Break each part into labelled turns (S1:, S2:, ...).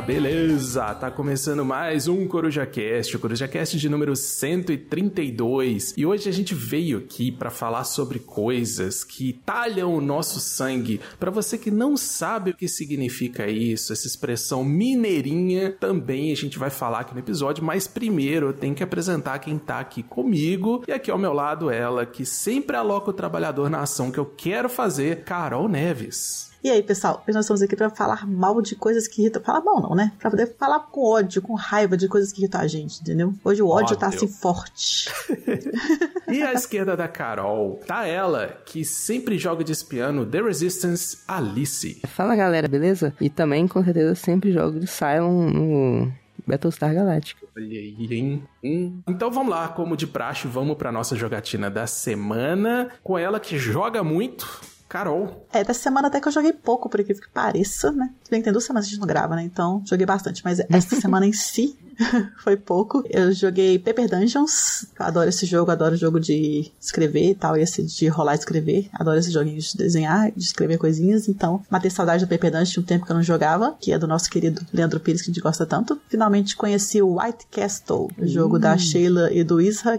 S1: Beleza? Tá começando mais um CorujaCast, o CorujaCast de número 132. E hoje a gente veio aqui pra falar sobre coisas que talham o nosso sangue. Pra você que não sabe o que significa isso, essa expressão mineirinha, também a gente vai falar aqui no episódio, mas primeiro eu tenho que apresentar quem tá aqui comigo. E aqui ao meu lado ela, que sempre aloca o trabalhador na ação que eu quero fazer, Carol Neves.
S2: E aí, pessoal, hoje nós estamos aqui pra falar mal de coisas que irritam. Falar mal não, né? Pra poder falar com ódio, com raiva de coisas que irritam a gente, entendeu? Hoje o ódio, tá
S1: Ódio.
S2: assim forte.
S1: E à esquerda da Carol, tá ela, que sempre joga de espiano The Resistance, Alice.
S3: Fala galera, beleza? E também, com certeza, sempre jogo de Cylon no Battlestar Galactica.
S1: Olha aí, hein? Hum. Então vamos lá, como de praxe, vamos pra nossa jogatina da semana, com ela que joga muito, Carol.
S2: É, dessa semana até que eu joguei pouco, por incrível que pareça, né? Se bem que tem duas semanas que a gente não grava, né? Então, joguei bastante. Mas essa semana em si foi pouco. Eu joguei Paper Dungeons. Adoro esse jogo, adoro jogo de escrever e tal. E esse de rolar e escrever. Adoro esse joguinho de desenhar, de escrever coisinhas. Então, matei saudade do Paper Dungeons, tinha um tempo que eu não jogava, que é do nosso querido Leandro Pires, que a gente gosta tanto. Finalmente conheci o White Castle, o jogo da Sheila e do Isra.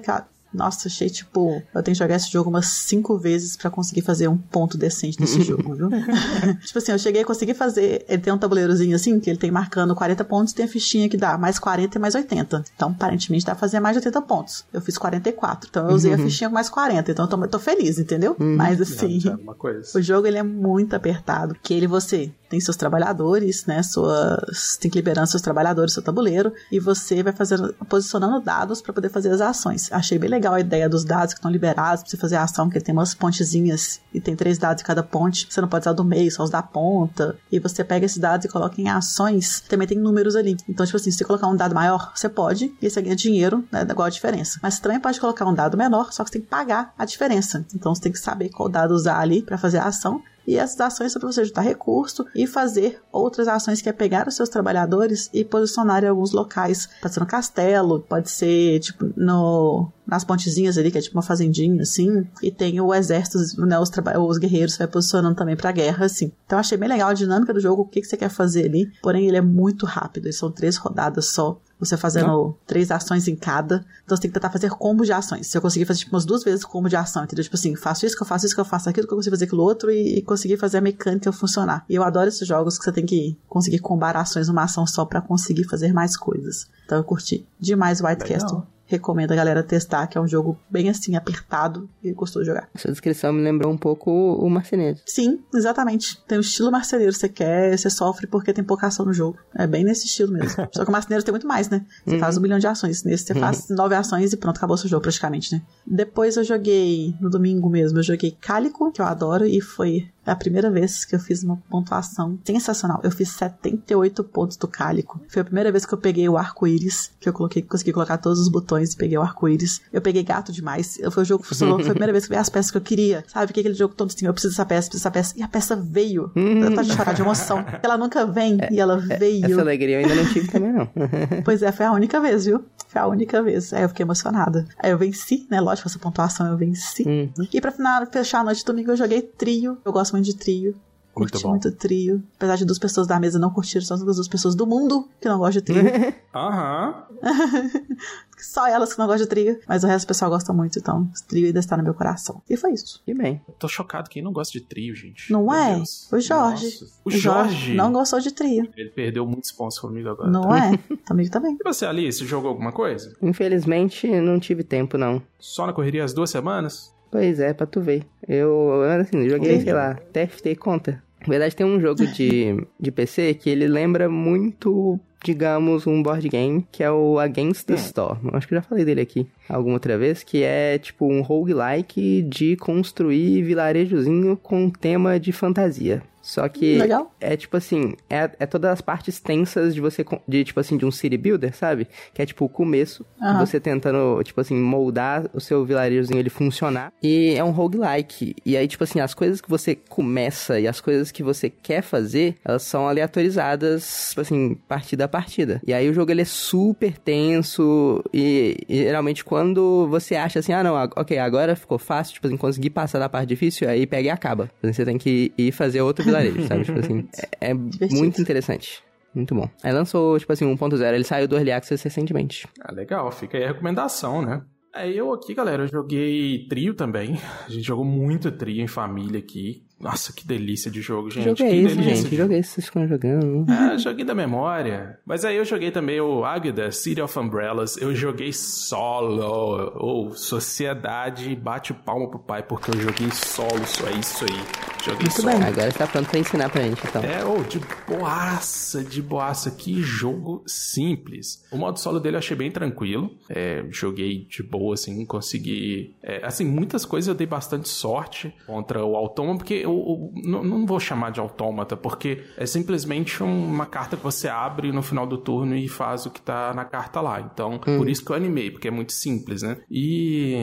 S2: Nossa, achei tipo. Eu tenho que jogar esse jogo umas cinco vezes pra conseguir fazer um ponto decente nesse jogo, viu? tipo assim, eu cheguei a conseguir fazer. Ele tem um tabuleirozinho assim, que ele tem marcando 40 pontos e tem a fichinha que dá mais 40 e mais 80. Então, aparentemente, dá pra fazer mais de 80 pontos. Eu fiz 44. Então, eu usei a fichinha com mais 40. Então, eu tô, eu tô feliz, entendeu? Mas assim.
S1: Coisa.
S2: O jogo ele é muito apertado, que ele você tem seus trabalhadores, né, suas tem que liberar seus trabalhadores, seu tabuleiro e você vai fazendo posicionando dados para poder fazer as ações. Achei bem legal a ideia dos dados que estão liberados para você fazer a ação, que ele tem umas pontezinhas e tem três dados em cada ponte. Você não pode usar do meio, só os da ponta. E você pega esses dados e coloca em ações. Também tem números ali. Então, tipo assim, se você colocar um dado maior, você pode e você ganha dinheiro, né, igual a diferença. Mas você também pode colocar um dado menor, só que você tem que pagar a diferença. Então, você tem que saber qual dado usar ali para fazer a ação e essas ações são para você juntar recurso e fazer outras ações que é pegar os seus trabalhadores e posicionar em alguns locais. Pode ser no castelo, pode ser tipo no nas pontezinhas ali, que é tipo uma fazendinha, assim. E tem o exército, né, os, os guerreiros vai posicionando também pra guerra, assim. Então eu achei bem legal a dinâmica do jogo, o que, que você quer fazer ali. Porém, ele é muito rápido, e são três rodadas só. Você fazendo três ações em cada. Então você tem que tentar fazer combos de ações. Se eu conseguir fazer tipo umas duas vezes combo de ação, entendeu? Tipo assim, faço isso, que eu faço isso, que eu faço aquilo, que eu consigo fazer aquilo outro e, e conseguir fazer a mecânica funcionar. E eu adoro esses jogos que você tem que conseguir combar ações numa ação só pra conseguir fazer mais coisas. Então eu curti demais White
S1: Legal.
S2: Castle. Recomendo a galera testar, que é um jogo bem assim, apertado e gostoso de jogar.
S3: Essa descrição me lembrou um pouco o Marceneiro.
S2: Sim, exatamente. Tem o estilo marceneiro. Você quer, você sofre porque tem pouca ação no jogo. É bem nesse estilo mesmo. Só que o marceneiro tem muito mais, né? Você faz um milhão de ações. Nesse você faz nove ações e pronto, acabou seu jogo praticamente, né? Depois eu joguei, no domingo mesmo, eu joguei Cálico, que eu adoro, e foi a primeira vez que eu fiz uma pontuação sensacional. Eu fiz 78 pontos do Cálico. Foi a primeira vez que eu peguei o arco-íris, que eu coloquei, consegui colocar todos os botões e peguei o arco-íris. Eu peguei gato demais. Eu, foi o jogo que funcionou. Foi a primeira vez que eu vi as peças que eu queria. Sabe? Que aquele jogo todo assim, eu preciso dessa peça, preciso dessa peça. E a peça veio. Eu tô de chorar de emoção. Ela nunca vem e ela veio.
S3: Essa alegria eu ainda não tive também, não.
S2: Pois é, foi a única vez, viu? Foi a única vez. Aí eu fiquei emocionada. Aí eu venci, né? Lógico, essa pontuação eu venci.
S3: Uhum.
S2: E pra final, fechar a noite de domingo, eu joguei trio. Eu gosto muito de trio.
S1: Muito
S2: Curti
S1: bom.
S2: muito trio. Apesar de duas pessoas da mesa não curtirem, só as duas pessoas do mundo que não gostam de trio.
S1: Aham.
S2: só elas que não gostam de trio. Mas o resto do pessoal gosta muito, então trio ainda está no meu coração. E foi isso.
S3: Que bem.
S1: Tô chocado quem não gosta de trio, gente.
S2: Não
S1: Meu
S2: é?
S1: Deus.
S2: O Jorge.
S1: Nossa. O Jorge.
S2: não gostou de trio.
S1: Ele perdeu muitos pontos comigo agora.
S2: Não é? Comigo também.
S1: E você, Alice, jogou alguma coisa?
S3: Infelizmente, não tive tempo, não.
S1: Só na correria as duas semanas?
S3: Pois é, pra tu ver. Eu, assim, joguei,
S2: Ok.
S3: sei lá, TFT conta. Na verdade, tem um jogo de, de PC que ele lembra muito, digamos, um board game, que é o Against the Storm. Eu Acho que eu já falei dele aqui alguma outra vez, que é tipo um roguelike de construir vilarejozinho com tema de fantasia. Só que
S2: Legal.
S3: é tipo assim, é, é todas as partes tensas de você, de tipo assim, de um city builder, sabe? Que é tipo o começo,
S2: Aham.
S3: você tentando, tipo assim, moldar o seu vilarejozinho ele funcionar. E é um roguelike. E aí, tipo assim, as coisas que você começa e as coisas que você quer fazer, elas são aleatorizadas, tipo assim, partida a partida. E aí o jogo ele é super tenso e, e geralmente quando você acha assim, ah não, ok, agora ficou fácil, tipo assim, conseguir passar da parte difícil, aí pega e acaba. Você tem que ir fazer outro vilarejo, sabe? Tipo assim, é, é muito interessante. Muito bom. Aí lançou, tipo assim, 1.0, ele saiu do Early Access recentemente.
S1: Ah, legal, fica aí a recomendação, né? É, eu aqui, galera, eu joguei trio também. A gente jogou muito trio em família aqui. Nossa, que delícia de jogo, gente.
S3: Que jogo é
S1: que
S3: esse,
S1: delícia
S3: gente?
S1: de
S3: jogo é esse vocês ficam jogando?
S1: É, joguei da memória. Mas aí eu joguei também o Águida, City of Umbrellas. Eu joguei solo. Ou Sociedade, bate palma pro pai, porque eu joguei solo, só é isso aí. Joguei
S2: Muito
S1: solo.
S2: bem.
S3: Agora você tá pronto pra ensinar pra gente, então.
S1: É, ô, de boaça, de boaça. Que jogo simples. O modo solo dele eu achei bem tranquilo. É, joguei de boa, assim, consegui... é, assim, muitas coisas eu dei bastante sorte contra o autômata, porque eu, eu não, não vou chamar de autômata, porque é simplesmente uma carta que você abre no final do turno e faz o que tá na carta lá. Então, por isso que eu animei, porque é muito simples, né? E,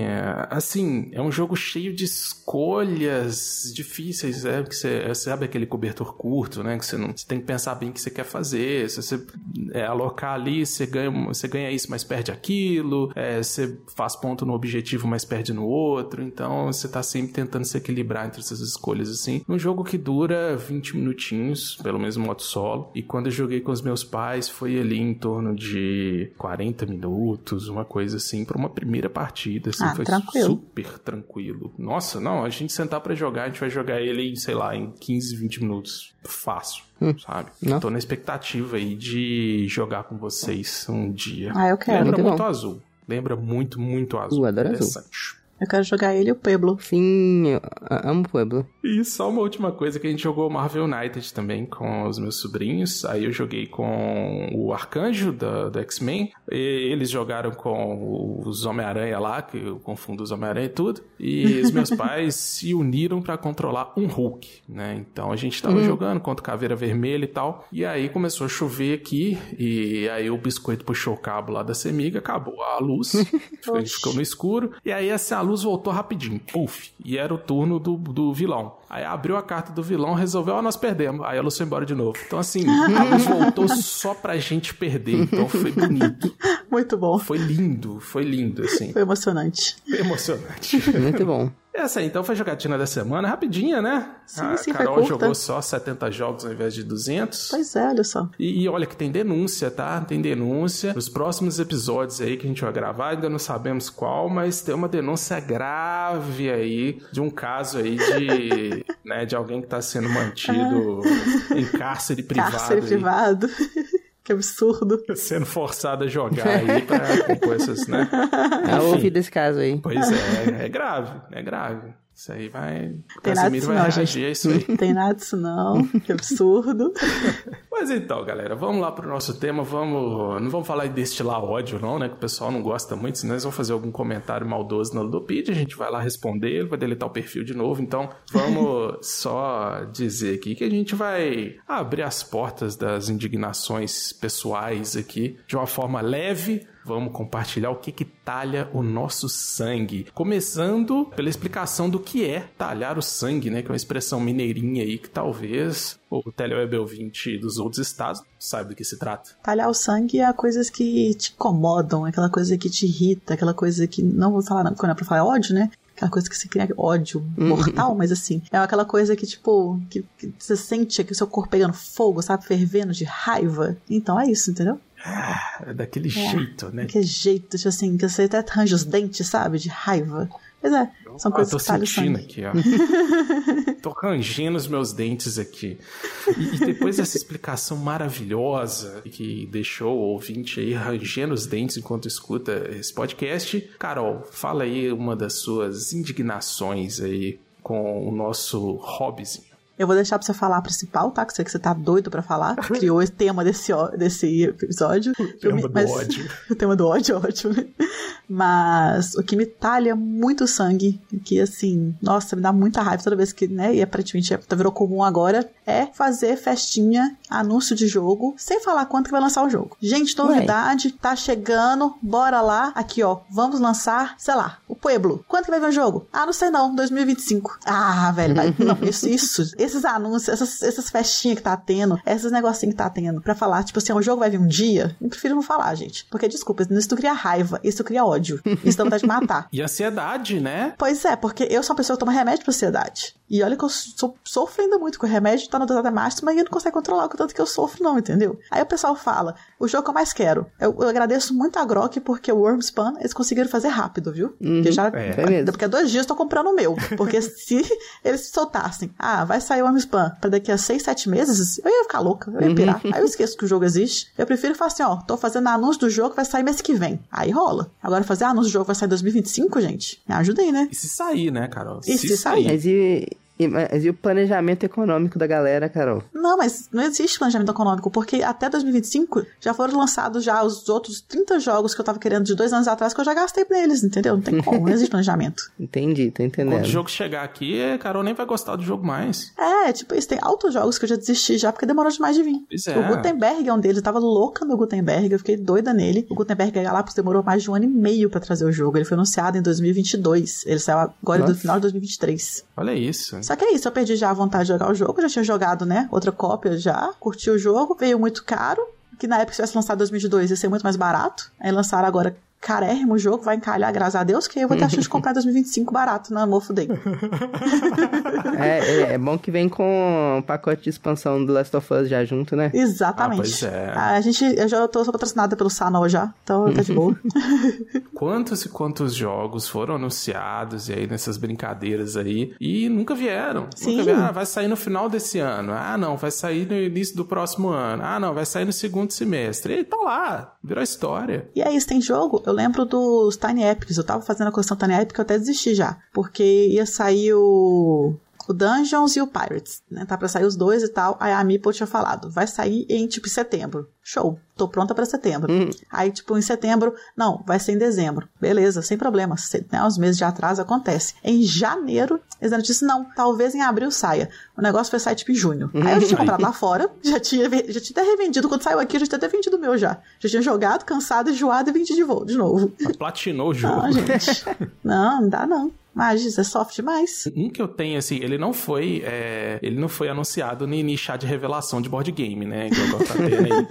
S1: assim, é um jogo cheio de escolhas difíceis, é, porque você, você abre aquele cobertor curto, né? Que você, não, você tem que pensar bem o que você quer fazer. Se você é, alocar ali, você ganha, você ganha isso, mas perde aquilo. É, você faz ponto no objetivo, mas perde no outro. Então, você tá sempre tentando se equilibrar entre essas escolhas, assim. Um jogo que dura 20 minutinhos, pelo menos no modo solo. E quando eu joguei com os meus pais, foi ali em torno de 40 minutos, uma coisa assim, pra uma primeira partida, assim.
S2: Ah,
S1: foi
S2: tranquilo.
S1: super tranquilo. Nossa, não, a gente sentar pra jogar, a gente vai jogar ele em, sei lá, em 15, 20 minutos. Fácil, sabe?
S3: Não.
S1: Tô na expectativa aí de jogar com vocês um dia.
S2: Ah, eu quero.
S1: Lembra
S3: Muito
S1: muito
S3: bom.
S1: azul. Lembra muito, muito azul.
S3: Uh, adoro azul.
S1: Interessante.
S2: Eu quero jogar ele e o Pueblo.
S3: Sim, eu amo o Pueblo.
S1: E só uma última coisa que a gente jogou Marvel United também com os meus sobrinhos. Aí eu joguei com o Arcanjo da, do X-Men. E Eles jogaram com os Homem-Aranha lá, que eu confundo os Homem-Aranha e tudo. E os meus pais se uniram pra controlar um Hulk, né? Então a gente tava jogando contra o Caveira Vermelha e tal. E aí começou a chover aqui. E aí o biscoito puxou o cabo lá da semiga, acabou a luz. a gente ficou no escuro. E aí assim, a luz voltou rapidinho. Puf! E era o turno do, do vilão. Aí abriu a carta do vilão, resolveu, ó, nós perdemos. Aí a luz foi embora de novo. Então, assim, a luz voltou só pra gente perder. Então foi bonito.
S2: Muito bom.
S1: Foi lindo, foi lindo, assim.
S2: Foi emocionante.
S1: Foi emocionante.
S3: Muito bom.
S1: Essa aí, então, foi a jogatina da semana. Rapidinha, né?
S2: Sim,
S1: a
S2: sim, foi
S1: Carol jogou só 70 jogos ao invés de 200.
S2: Pois é, olha só.
S1: E, e olha que tem denúncia, tá? Tem denúncia. Nos próximos episódios aí que a gente vai gravar, ainda não sabemos qual, mas tem uma denúncia grave aí de um caso aí de, né, de alguém que tá sendo mantido em cárcere privado.
S2: Cárcere
S1: aí,
S2: privado. Que absurdo.
S1: Sendo forçado a jogar aí pra compor essas, né?
S3: Eu
S1: Enfim.
S3: ouvi desse caso aí.
S1: Pois é, é grave, é grave. Isso aí vai.
S2: Tem nada
S1: Casimiro
S2: disso
S1: vai
S2: não,
S1: a isso aí.
S2: Não tem nada disso não. Que absurdo.
S1: Mas então, galera, vamos lá pro nosso tema. Vamos. Não vamos falar de destilar ódio, não, né? Que o pessoal não gosta muito, senão eles vão fazer algum comentário maldoso na Ludopedia. A gente vai lá responder, ele vai deletar o perfil de novo. Então, vamos só dizer aqui que a gente vai abrir as portas das indignações pessoais aqui de uma forma leve. Vamos compartilhar o que que talha o nosso sangue. Começando pela explicação do que é talhar o sangue, né? Que é uma expressão mineirinha aí que talvez o teleweb ouvinte dos outros estados saiba do que se trata.
S2: Talhar o sangue é coisas que te incomodam, aquela coisa que te irrita, aquela coisa que. Não vou falar quando é pra falar ódio, né? Aquela coisa que você cria ódio mortal, mas assim, é aquela coisa que, tipo, que, que você sente que o seu corpo pegando fogo, sabe? Fervendo de raiva. Então é isso, entendeu?
S1: É daquele jeito, né?
S2: Que jeito, tipo assim, que você até arranja os dentes, sabe? De raiva. Pois é, são
S1: Ah,
S2: coisas
S1: tô
S2: que
S1: sentindo
S2: sangue.
S1: aqui, ó. tô rangendo os meus dentes aqui. E, e depois dessa explicação maravilhosa que deixou o ouvinte aí rangendo os dentes enquanto escuta esse podcast, Carol, fala aí uma das suas indignações aí com o nosso hobbyzinho.
S2: Eu vou deixar pra você falar a principal, tá? Que eu sei que você tá doido pra falar. Criou esse tema desse, desse episódio.
S1: O tema do
S2: Mas-
S1: ódio.
S2: o tema do ódio, ótimo. né? Mas o que me talha muito sangue, que assim, nossa, me dá muita raiva toda vez que, né, e aparentemente é- virou comum agora, é fazer festinha, anúncio de jogo, sem falar quanto que vai lançar o jogo. Gente, novidade, tá chegando, bora lá. Aqui, ó, vamos lançar, sei lá, o Pueblo. Quanto que vai vir o jogo? Ah, não sei não, 2025. Ah, velho, vai, não, isso, isso, esses anúncios, essas, essas festinhas que tá tendo, esses negocinhos que tá tendo, pra falar, tipo assim, o jogo vai vir um dia, eu prefiro não falar, gente. Porque, desculpa, isso cria raiva, isso cria ódio, isso dá vontade de matar.
S1: E ansiedade, né?
S2: Pois é, porque eu sou uma pessoa que toma remédio pra ansiedade. E olha que eu so- sofro ainda muito com o remédio, tá na dosagem máxima e eu não consigo controlar o tanto que eu sofro, não, entendeu? Aí o pessoal fala, o jogo que eu mais quero. Eu, eu agradeço muito a Grok porque o Wormspan eles conseguiram fazer rápido, viu? Porque já.
S1: é.
S3: Foi mesmo.
S2: Daqui a dois dias eu tô comprando o meu. Porque se eles soltassem, ah, vai sair o Wormspan pra daqui a seis, sete meses, eu ia ficar louca, eu ia pirar. Aí eu esqueço que o jogo existe. Eu prefiro falar assim, ó, tô fazendo anúncio do jogo, vai sair mês que vem. Aí rola. Agora fazer anúncio do jogo vai sair em 2025, gente, me ajuda aí, né?
S1: E se sair, né, Carol?
S2: E se sair?
S3: Mas e, e- mas e o planejamento econômico da galera, Carol?
S2: Não, mas não existe planejamento econômico, porque até 2025 já foram lançados já os outros 30 jogos que eu tava querendo de dois anos atrás que eu já gastei neles, entendeu? Não tem como, não existe planejamento.
S3: Entendi, tô
S1: Quando
S3: entendendo.
S1: o jogo chegar aqui, a Carol nem vai gostar do jogo mais.
S2: É, tipo, isso tem altos jogos que eu já desisti já porque demorou demais de vir.
S1: Pois é.
S2: O Gutenberg é um deles, eu tava louca no Gutenberg, eu fiquei doida nele. O Gutenberg Galápagos demorou mais de um ano e meio pra trazer o jogo. Ele foi anunciado em 2022. Ele saiu agora no
S3: Nossa.
S2: final de 2023.
S1: Olha isso.
S2: Só que é isso, eu perdi já a vontade de jogar o jogo, já tinha jogado, né? Outra cópia já, curti o jogo, veio muito caro, que na época se tivesse lançado em 2002 ia ser muito mais barato. Aí lançaram agora carérrimo o jogo, vai encalhar, graças a Deus, que eu vou ter a chance de comprar em 2025 barato na Mofo Day.
S3: É, é, é bom que vem com um pacote de expansão do Last of Us já junto, né?
S2: Exatamente.
S1: Ah, pois é.
S2: A gente, eu já tô patrocinada pelo Sanol já, então tá de boa.
S1: Quantos e quantos jogos foram anunciados e aí nessas brincadeiras aí e nunca vieram.
S2: Sim.
S1: Nunca vieram. Ah, vai sair no final desse ano. Ah, não, vai sair no início do próximo ano. Ah, não, vai sair no segundo semestre. E tá lá, virou história.
S2: E aí, se tem jogo, eu lembro dos Tiny Epics. Eu tava fazendo a coleção Tiny Epic, eu até desisti já. Porque ia sair o. O Dungeons e o Pirates, né? Tá pra sair os dois e tal. Aí a Meeple tinha falado, vai sair em, tipo, setembro. Show, tô pronta pra setembro. Aí, tipo, em setembro, não, vai ser em dezembro. Beleza, sem problema. Se, né, uns meses de atraso acontece. Em janeiro, eles notícia, não, talvez em abril saia. O negócio foi sair, tipo, em junho. Aí eu já tinha comprado lá fora, já tinha, já tinha até revendido. Quando saiu aqui, eu já tinha até vendido o meu já. Já tinha jogado, cansado, enjoado e vendido de, de novo.
S1: Platinou o jogo.
S2: Não, gente. Não, não dá não. Mas isso é soft demais.
S1: Um que eu tenho, assim, ele não foi. é, ele não foi anunciado nem em chá de revelação de board game, né? Igual tá tendo aí.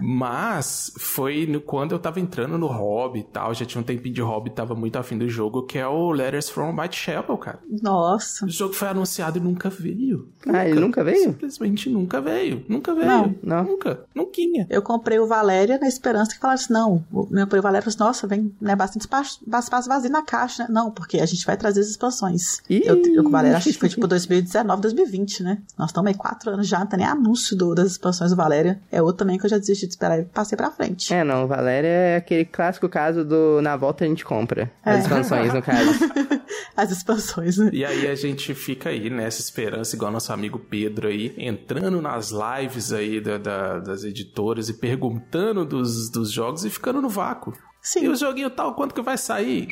S1: Mas foi no- quando eu tava entrando no hobby e tal, já tinha um tempinho de hobby, tava muito afim do jogo, que é o Letters from Whitechapel, cara.
S2: Nossa.
S1: O jogo foi anunciado e nunca veio.
S3: Ah, ele nunca veio?
S1: Simplesmente nunca veio. Nunca veio.
S2: Não.
S3: Não.
S1: Nunca. Nunquinha.
S2: Eu comprei o Valéria na esperança que falasse, não. O meu comprei o Valéria e falou assim, nossa, vem né, bastante espaço, espaço vazio na caixa, né? Não, porque a gente vai trazer as expansões.
S3: Ih.
S2: Eu, eu com o Valéria, acho que foi tipo 2019, 2020, né? Nós estamos aí quatro anos já, não tem nem anúncio do- das expansões do Valéria. É outro também que eu já desisti de esperar e passei pra frente.
S3: É, não, Valéria é aquele clássico caso do na volta a gente compra.
S2: É.
S3: As expansões, no caso.
S2: As expansões, né?
S1: E aí a gente fica aí nessa esperança, igual nosso amigo Pedro aí, entrando nas lives aí da- da- das editoras e perguntando dos, dos jogos e ficando no vácuo.
S2: Sim.
S1: E o joguinho tal, quanto que vai sair?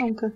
S2: Nunca.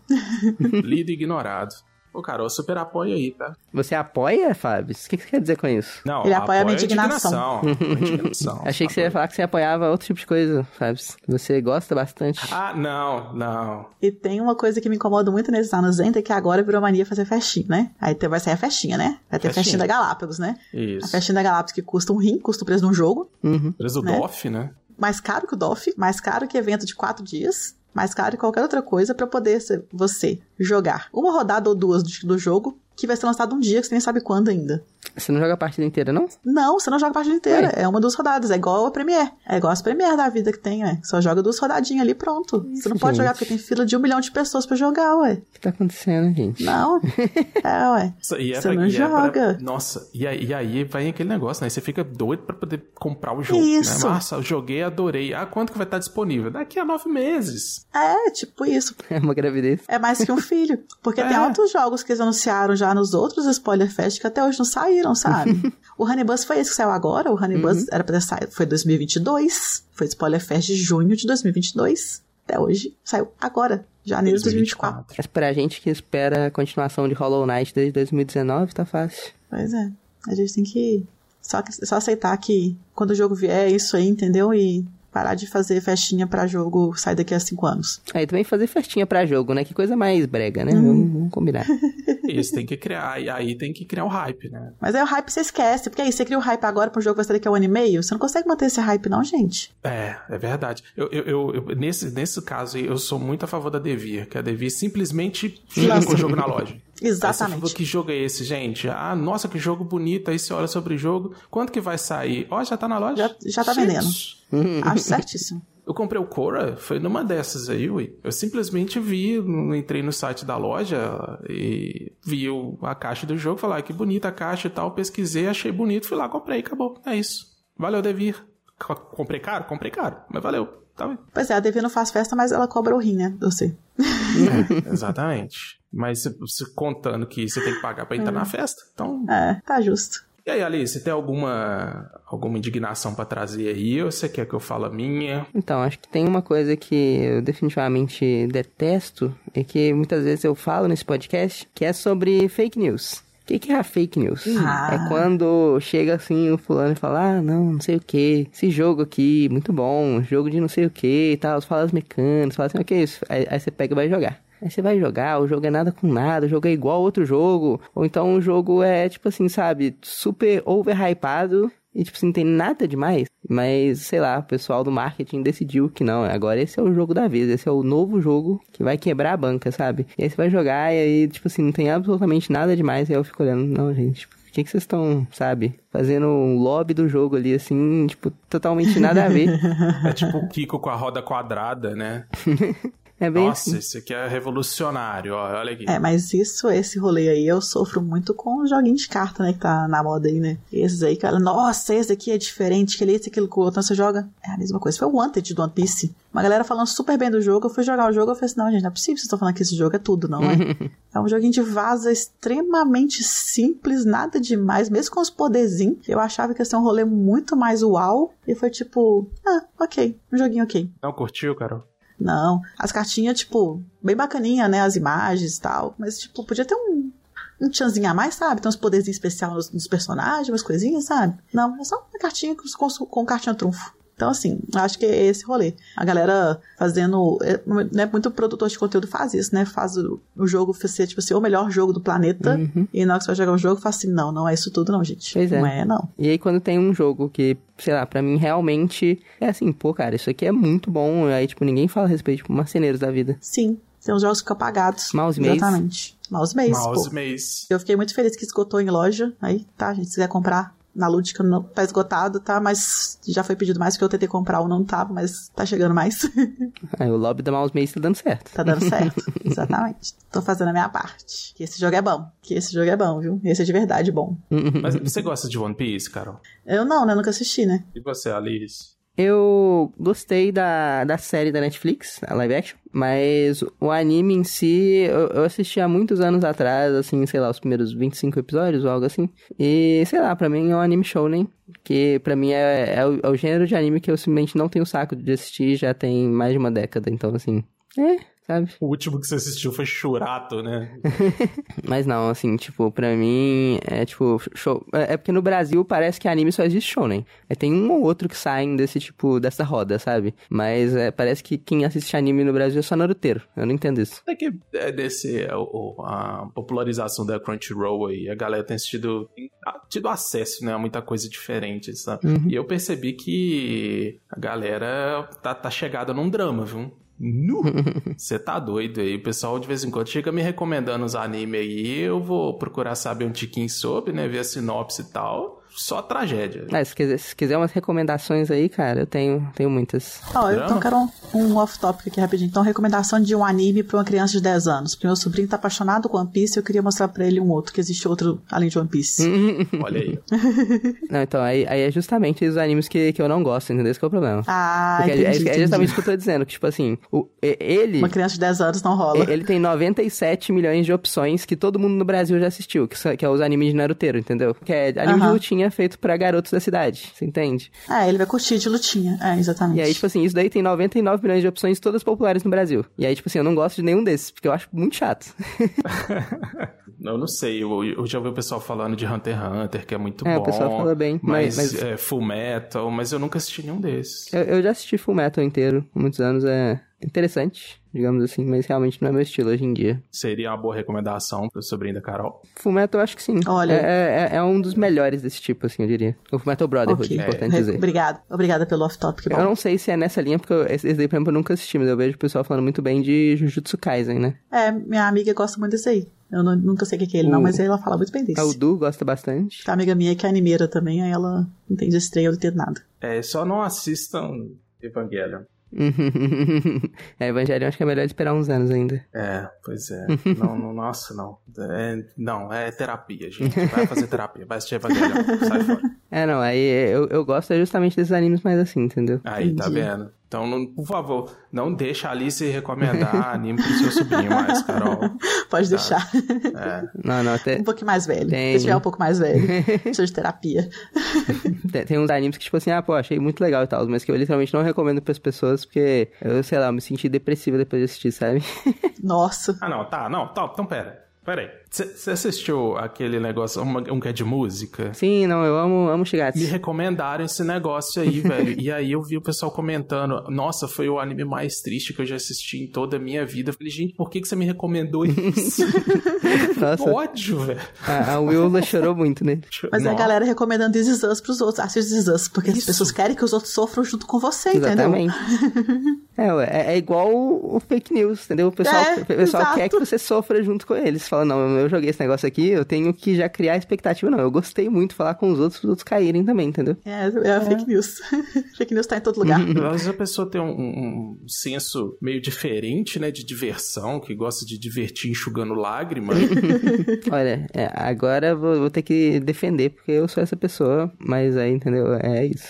S1: Lido e ignorado. Ô, Carol, super apoio aí, tá?
S3: Você apoia, Fábio? O que você quer dizer com isso?
S1: Não,
S2: Ele apoia a minha indignação.
S1: indignação. indignação.
S3: Achei que você ia falar que você apoiava outro tipo de coisa, Fábio. Você gosta bastante.
S1: Ah, não, não.
S2: E tem uma coisa que me incomoda muito nesses anos 90, que agora virou mania fazer festinha, né? Aí vai sair a festinha, né? Vai ter
S1: Festinha.
S2: festinha da Galápagos, né? A
S1: Isso.
S2: festinha da Galápagos que custa um rim, custa o preço de um jogo.
S3: Uhum.
S1: Preso
S2: né?
S1: DOF, né?
S2: mais caro que o DOF, mais caro que evento de quatro dias, mais caro que qualquer outra coisa pra poder você jogar uma rodada ou duas do jogo que vai ser lançado um dia que você nem sabe quando ainda.
S3: Você não joga a partida inteira, não?
S2: Não, você não joga a partida inteira.
S3: Ué?
S2: É uma duas rodadas. É igual a Premiere. É igual as Premiere da vida que tem, ué. Só joga duas rodadinhas ali pronto. você não pode
S3: gente.
S2: jogar porque tem fila de um milhão de pessoas pra jogar, ué.
S3: O que tá acontecendo, gente?
S2: Não. é, ué.
S1: Isso- E é
S2: Você
S1: pra-
S2: não
S1: e é pra-
S2: joga.
S1: Nossa, e aí, e aí vai aquele negócio, né? Você fica doido pra poder comprar o jogo.
S2: Isso.
S1: Né? Nossa, eu joguei, adorei. Ah, quanto que vai estar disponível? Daqui a nove meses.
S2: É, tipo isso.
S3: É uma gravidez.
S2: É mais que um filho. Porque tem
S1: É.
S2: outros jogos que eles anunciaram já nos outros Spoiler Fest que até hoje não saíram, sabe? o Honey Bus foi esse que saiu agora. O Honey Bus era pra ter saído. Foi 2022. Foi Spoiler Fest de junho de 2022. Até hoje. Saiu agora. Janeiro de 2024.
S3: Mas pra gente que espera a continuação de Hollow Knight desde 2019, tá fácil.
S2: Pois é. A gente tem que só, só aceitar que quando o jogo vier é isso aí, entendeu? E parar de fazer festinha pra jogo sair daqui a cinco anos.
S3: Aí também fazer festinha pra jogo, né? Que coisa mais brega, né?
S2: Uhum.
S3: Vamos, vamos combinar.
S1: Isso tem que criar, aí- aí tem que criar um hype, né?
S2: Mas aí o hype você esquece, porque aí você cria o hype agora pra um jogo que vai sair daqui a um ano e meio, você não consegue manter esse hype não, gente.
S1: É, é verdade. Eu, eu, eu- eu- nesse, nesse caso aí, eu sou muito a favor da Devir, que a Devir simplesmente joga o jogo na loja. Aí você
S2: Exatamente.
S1: fala, que jogo é esse, gente? Ah, nossa, que jogo bonito. Aí você olha sobre o jogo. Quanto que vai sair? Ó, já tá na loja?
S2: Já- já tá
S1: Gente,
S2: vendendo. Acho certíssimo.
S1: Eu comprei o Cora, foi numa dessas aí, ui. Eu simplesmente vi, entrei no site da loja e vi a caixa do jogo, falei, ah, que bonita a caixa e tal, pesquisei, achei bonito, fui lá, comprei, acabou. É isso. Valeu, Devir. Comprei caro? Comprei caro, mas valeu. Tá bem.
S2: Pois é, a Devi não faz festa, mas ela cobra o rim, né? Eu sei.
S1: É, exatamente. Mas se, se contando que você tem que pagar pra entrar na festa, então
S2: É, tá justo.
S1: E aí, Alice, você tem alguma, alguma indignação pra trazer aí? Ou você quer que eu fale a minha?
S3: Então, acho que tem uma coisa que eu definitivamente detesto e que muitas vezes eu falo nesse podcast, que é sobre fake news. O que, que é a fake news?
S2: Ah.
S3: É quando chega assim o fulano e fala, ah, não, não sei o que, esse jogo aqui, muito bom, jogo de não sei o que e tal, fala as mecânicas, fala assim, o que é isso? Aí, aí você pega e vai jogar. Aí você vai jogar, o jogo é nada com nada, o jogo é igual a outro jogo. Ou então o jogo é, tipo assim, sabe, super overhypado e, tipo assim, não tem nada demais. Mas, sei lá, o pessoal do marketing decidiu que não, agora esse é o jogo da vez, esse é o novo jogo que vai quebrar a banca, sabe? E aí você vai jogar e aí, tipo assim, não tem absolutamente nada demais. E aí eu fico olhando, não, gente, por que, que vocês estão, sabe, fazendo um lobby do jogo ali, assim, tipo, totalmente nada a ver.
S1: É tipo o Kiko com a roda quadrada, né?
S3: É bem
S1: Nossa,
S3: assim.
S1: esse aqui é revolucionário, ó, olha aqui.
S2: É, mas isso, esse rolê aí, eu sofro muito com os joguinhos de carta, né, que tá na moda aí, né? Esses aí, cara, nossa, esse aqui é diferente, aquele esse, aquilo com o outro, então você joga, é a mesma coisa. Foi o Wanted do One Piece. Uma galera falando super bem do jogo, eu fui jogar o jogo, eu falei assim, não, gente, não é possível que vocês estão falando que esse jogo é tudo, não, é? é um joguinho de vaza extremamente simples, nada demais, mesmo com os poderzinhos. Eu achava que ia ser um rolê muito mais uau, e foi tipo, ah, ok, um joguinho ok.
S1: Não curtiu, Carol?
S2: Não. As cartinhas, tipo, bem bacaninha, né? As imagens e tal. Mas, tipo, podia ter um, um tchanzinho a mais, sabe? Tem uns poderzinhos especiais nos, personagens, umas coisinhas, sabe? Não, é só uma cartinha com, com cartinha trunfo. Então, assim, acho que é esse rolê. A galera fazendo. É, né, muito produtor de conteúdo faz isso, né? Faz o, o jogo ser, tipo assim, o melhor jogo do planeta. E na hora que você vai jogar o jogo, faz assim: não, não é isso tudo, não, gente.
S3: Pois é.
S2: Não é, não.
S3: E aí quando tem um jogo que, sei lá, pra mim realmente é assim, pô, cara, isso aqui é muito bom. Aí, tipo, ninguém fala a respeito, tipo, marceneiros da vida.
S2: Sim, tem uns jogos que ficam apagados.
S3: Mouse Maze.
S2: Exatamente. Mouse Maze,
S1: Mouse
S2: pô.
S1: Maze.
S2: Eu fiquei muito feliz que esgotou em loja. Aí, tá, gente, se quiser comprar na Lúdica, não tá esgotado, tá? Mas já foi pedido mais, porque eu tentei comprar o não tava, mas tá chegando mais.
S3: Aí o lobby da Mouse Maze tá dando certo.
S2: tá dando certo. Exatamente. Tô fazendo a minha parte. Que esse jogo é bom. Que esse jogo é bom, viu? Esse é de verdade bom.
S1: Mas você gosta de One Piece, Carol?
S2: Eu não, né? Nunca assisti, né?
S1: E você, Alice?
S3: Eu gostei da, da série da Netflix, a live action, mas o anime em si eu, eu assisti há muitos anos atrás, assim, sei lá, os primeiros 25 episódios ou algo assim. E, sei lá, pra mim é um anime shounen, que pra mim é, é, o, é o gênero de anime que eu simplesmente não tenho saco de assistir já tem mais de uma década, então assim, é, sabe?
S1: O último que você assistiu foi Churato, né?
S3: Mas não, assim, tipo, pra mim é tipo, show. É é porque no Brasil parece que anime só existe shounen. É, tem um ou outro que saem desse tipo, dessa roda, sabe? Mas é, parece que quem assiste anime no Brasil é só naruteiro. Eu não entendo isso.
S1: É que é desse, é, a popularização da Crunchyroll aí, a galera tem tido, tem tido acesso, né, a muita coisa diferente, sabe? E eu percebi que a galera tá, tá chegada num drama, viu? Nu! Você tá doido aí. O pessoal de vez em quando chega me recomendando os animes aí. Eu vou procurar saber um tiquinho sobre, né? Ver a sinopse e tal. Só tragédia.
S3: Ah, se, quiser, se quiser umas recomendações aí, cara, eu tenho, tenho muitas.
S2: Ó, eu então quero um, um off-topic aqui rapidinho. Então, recomendação de um anime pra uma criança de 10 anos. Porque meu sobrinho tá apaixonado com One Piece e eu queria mostrar pra ele um outro, que existe outro além de One Piece.
S1: Olha aí.
S3: Não, então, aí, aí é justamente os animes que, que eu não gosto, entendeu? Esse que é o problema.
S2: Ah,
S3: Porque é-
S2: entendi,
S3: é, é justamente o que eu tô dizendo, que, tipo assim, o, ele...
S2: Uma criança de 10 anos não rola.
S3: Ele tem 97 milhões de opções que todo mundo no Brasil já assistiu, que, são- que é os animes de Naruteiro, entendeu? Que é anime de
S2: Aham.
S3: Lutinha feito pra garotos da cidade, você entende?
S2: É, ele vai curtir de lutinha. É, exatamente.
S3: E aí, tipo assim, isso daí tem 99 milhões de opções, todas populares no Brasil. E aí, tipo assim, eu não gosto de nenhum desses, porque eu acho muito chato.
S1: Eu não sei, eu, eu já ouvi o pessoal falando de Hunter x Hunter, que é muito
S3: É, o
S1: bom.
S3: pessoal fala bem,
S1: Mas,
S3: mas- mas-
S1: É, Full Metal, mas eu nunca assisti nenhum desses.
S3: Eu, eu já assisti Full Metal inteiro, há muitos anos, é interessante, digamos assim, mas realmente não é meu estilo hoje em dia.
S1: Seria uma boa recomendação pro sobrinho da Carol.
S3: Full Metal eu acho que sim.
S2: Olha.
S3: É, é, é um dos melhores desse tipo, assim, eu diria. O Full Metal Brotherhood,
S2: Ok.
S3: é importante dizer.
S2: Obrigada. Obrigada pelo off-topic.
S3: Eu não sei se é nessa linha, porque eu, esse daí, por exemplo, eu nunca assisti, mas eu vejo o pessoal falando muito bem de Jujutsu Kaisen, né?
S2: É, minha amiga gosta muito desse aí. Eu não- nunca sei o que é ele, não,
S3: O-
S2: mas ela fala muito bem desse.
S3: A Udu gosta bastante.
S2: Tem uma amiga minha que é animeira também, aí ela não entende esse trem, eu não entendo nada.
S1: É, só não assistam Evangelion.
S3: é, Evangelho acho que é melhor esperar uns anos ainda.
S1: É, pois é. não, não, nossa, não. É, não, é terapia, gente. Vai fazer terapia, vai assistir Evangelion, sai fora.
S3: É, não, aí eu, eu gosto é justamente desses animes mais assim, entendeu?
S1: Aí, tá
S2: Entendi.
S1: vendo? Então, não- por favor, não deixa a Alice recomendar anime pro seu sobrinho mais, Carol.
S2: Pode deixar.
S1: É.
S3: Não, não, até,
S2: um pouquinho mais velho.
S3: Tem.
S2: Se tiver um pouco mais velho. Precisa de terapia.
S3: tem, tem uns animes que, tipo assim, ah, pô, achei muito legal e tal, mas que eu literalmente não recomendo pras pessoas, porque eu, sei lá, eu me senti depressiva depois de assistir, sabe?
S2: Nossa.
S1: Ah, não, tá, não, tá, então pera. Pera aí. Você assistiu aquele negócio, uma- um que é de música?
S3: Sim, não, eu amo, amo Shigatsu.
S1: Me recomendaram esse negócio aí, velho. E aí eu vi o pessoal comentando: Nossa, foi o anime mais triste que eu já assisti em toda a minha vida. Eu falei, gente, por que, que você me recomendou isso?
S3: Nossa,
S1: Ódio, velho.
S3: a, a Willa chorou muito, né?
S2: Mas é a
S1: Nossa.
S2: galera recomendando This Is Us pros outros. Assiste This Is Us, porque as
S1: Isso.
S2: pessoas querem que os outros sofram junto com você, entendeu?
S3: Exatamente. É, ué, é, é igual o fake news, entendeu? O pessoal,
S2: É,
S3: o pessoal
S2: exato.
S3: quer que você sofra junto com eles. Fala, não, eu joguei esse negócio aqui, eu tenho que já criar expectativa. Não, eu gostei muito de falar com os outros, os outros caírem também, entendeu?
S2: É, é a fake news. fake news tá em todo lugar.
S1: Às vezes a pessoa tem um, um- um senso meio diferente, né, de diversão, que gosta de divertir enxugando lágrima.
S3: Olha, é, agora eu vou, vou ter que defender, porque eu sou essa pessoa, mas aí, entendeu? É isso.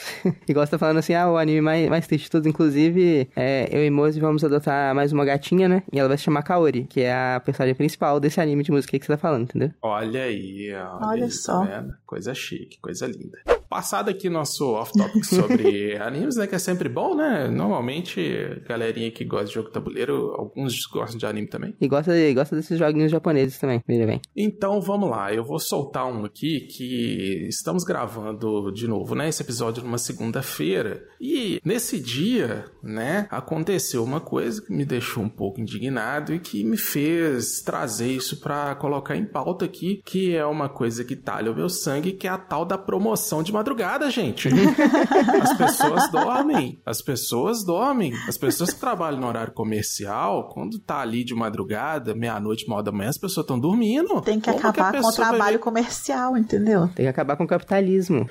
S3: Igual você tá falando assim, ah, o anime mais, mais triste de todos, inclusive, é, eu e Mose vamos adotar mais uma gatinha, né? E ela vai se chamar Kaori, que é a personagem principal desse anime de música que você tá falando, entendeu?
S1: Olha aí, olha,
S2: Olha só.
S1: Tá vendo? Coisa chique, coisa linda. Passado aqui nosso off-topic sobre animes, né? Que é sempre bom, né? Normalmente, galerinha que gosta de jogo tabuleiro, alguns gostam de anime também.
S3: E gosta, e gosta desses joguinhos japoneses também, veja bem.
S1: Então vamos lá, eu vou soltar um aqui que estamos gravando de novo, né? Esse episódio numa segunda-feira. E nesse dia, né, aconteceu uma coisa que me deixou um pouco indignado e que me fez trazer isso pra colocar em pauta aqui, que é uma coisa que talha o meu sangue, que é a tal da promoção de madrugada, gente. As pessoas dormem, as pessoas dormem. As pessoas que trabalham no horário comercial, quando tá ali de madrugada, meia-noite, uma hora da manhã, as pessoas estão dormindo.
S2: Tem que
S1: Como
S2: acabar com o
S1: vai
S2: trabalho comercial, entendeu?
S3: Tem que acabar com o capitalismo.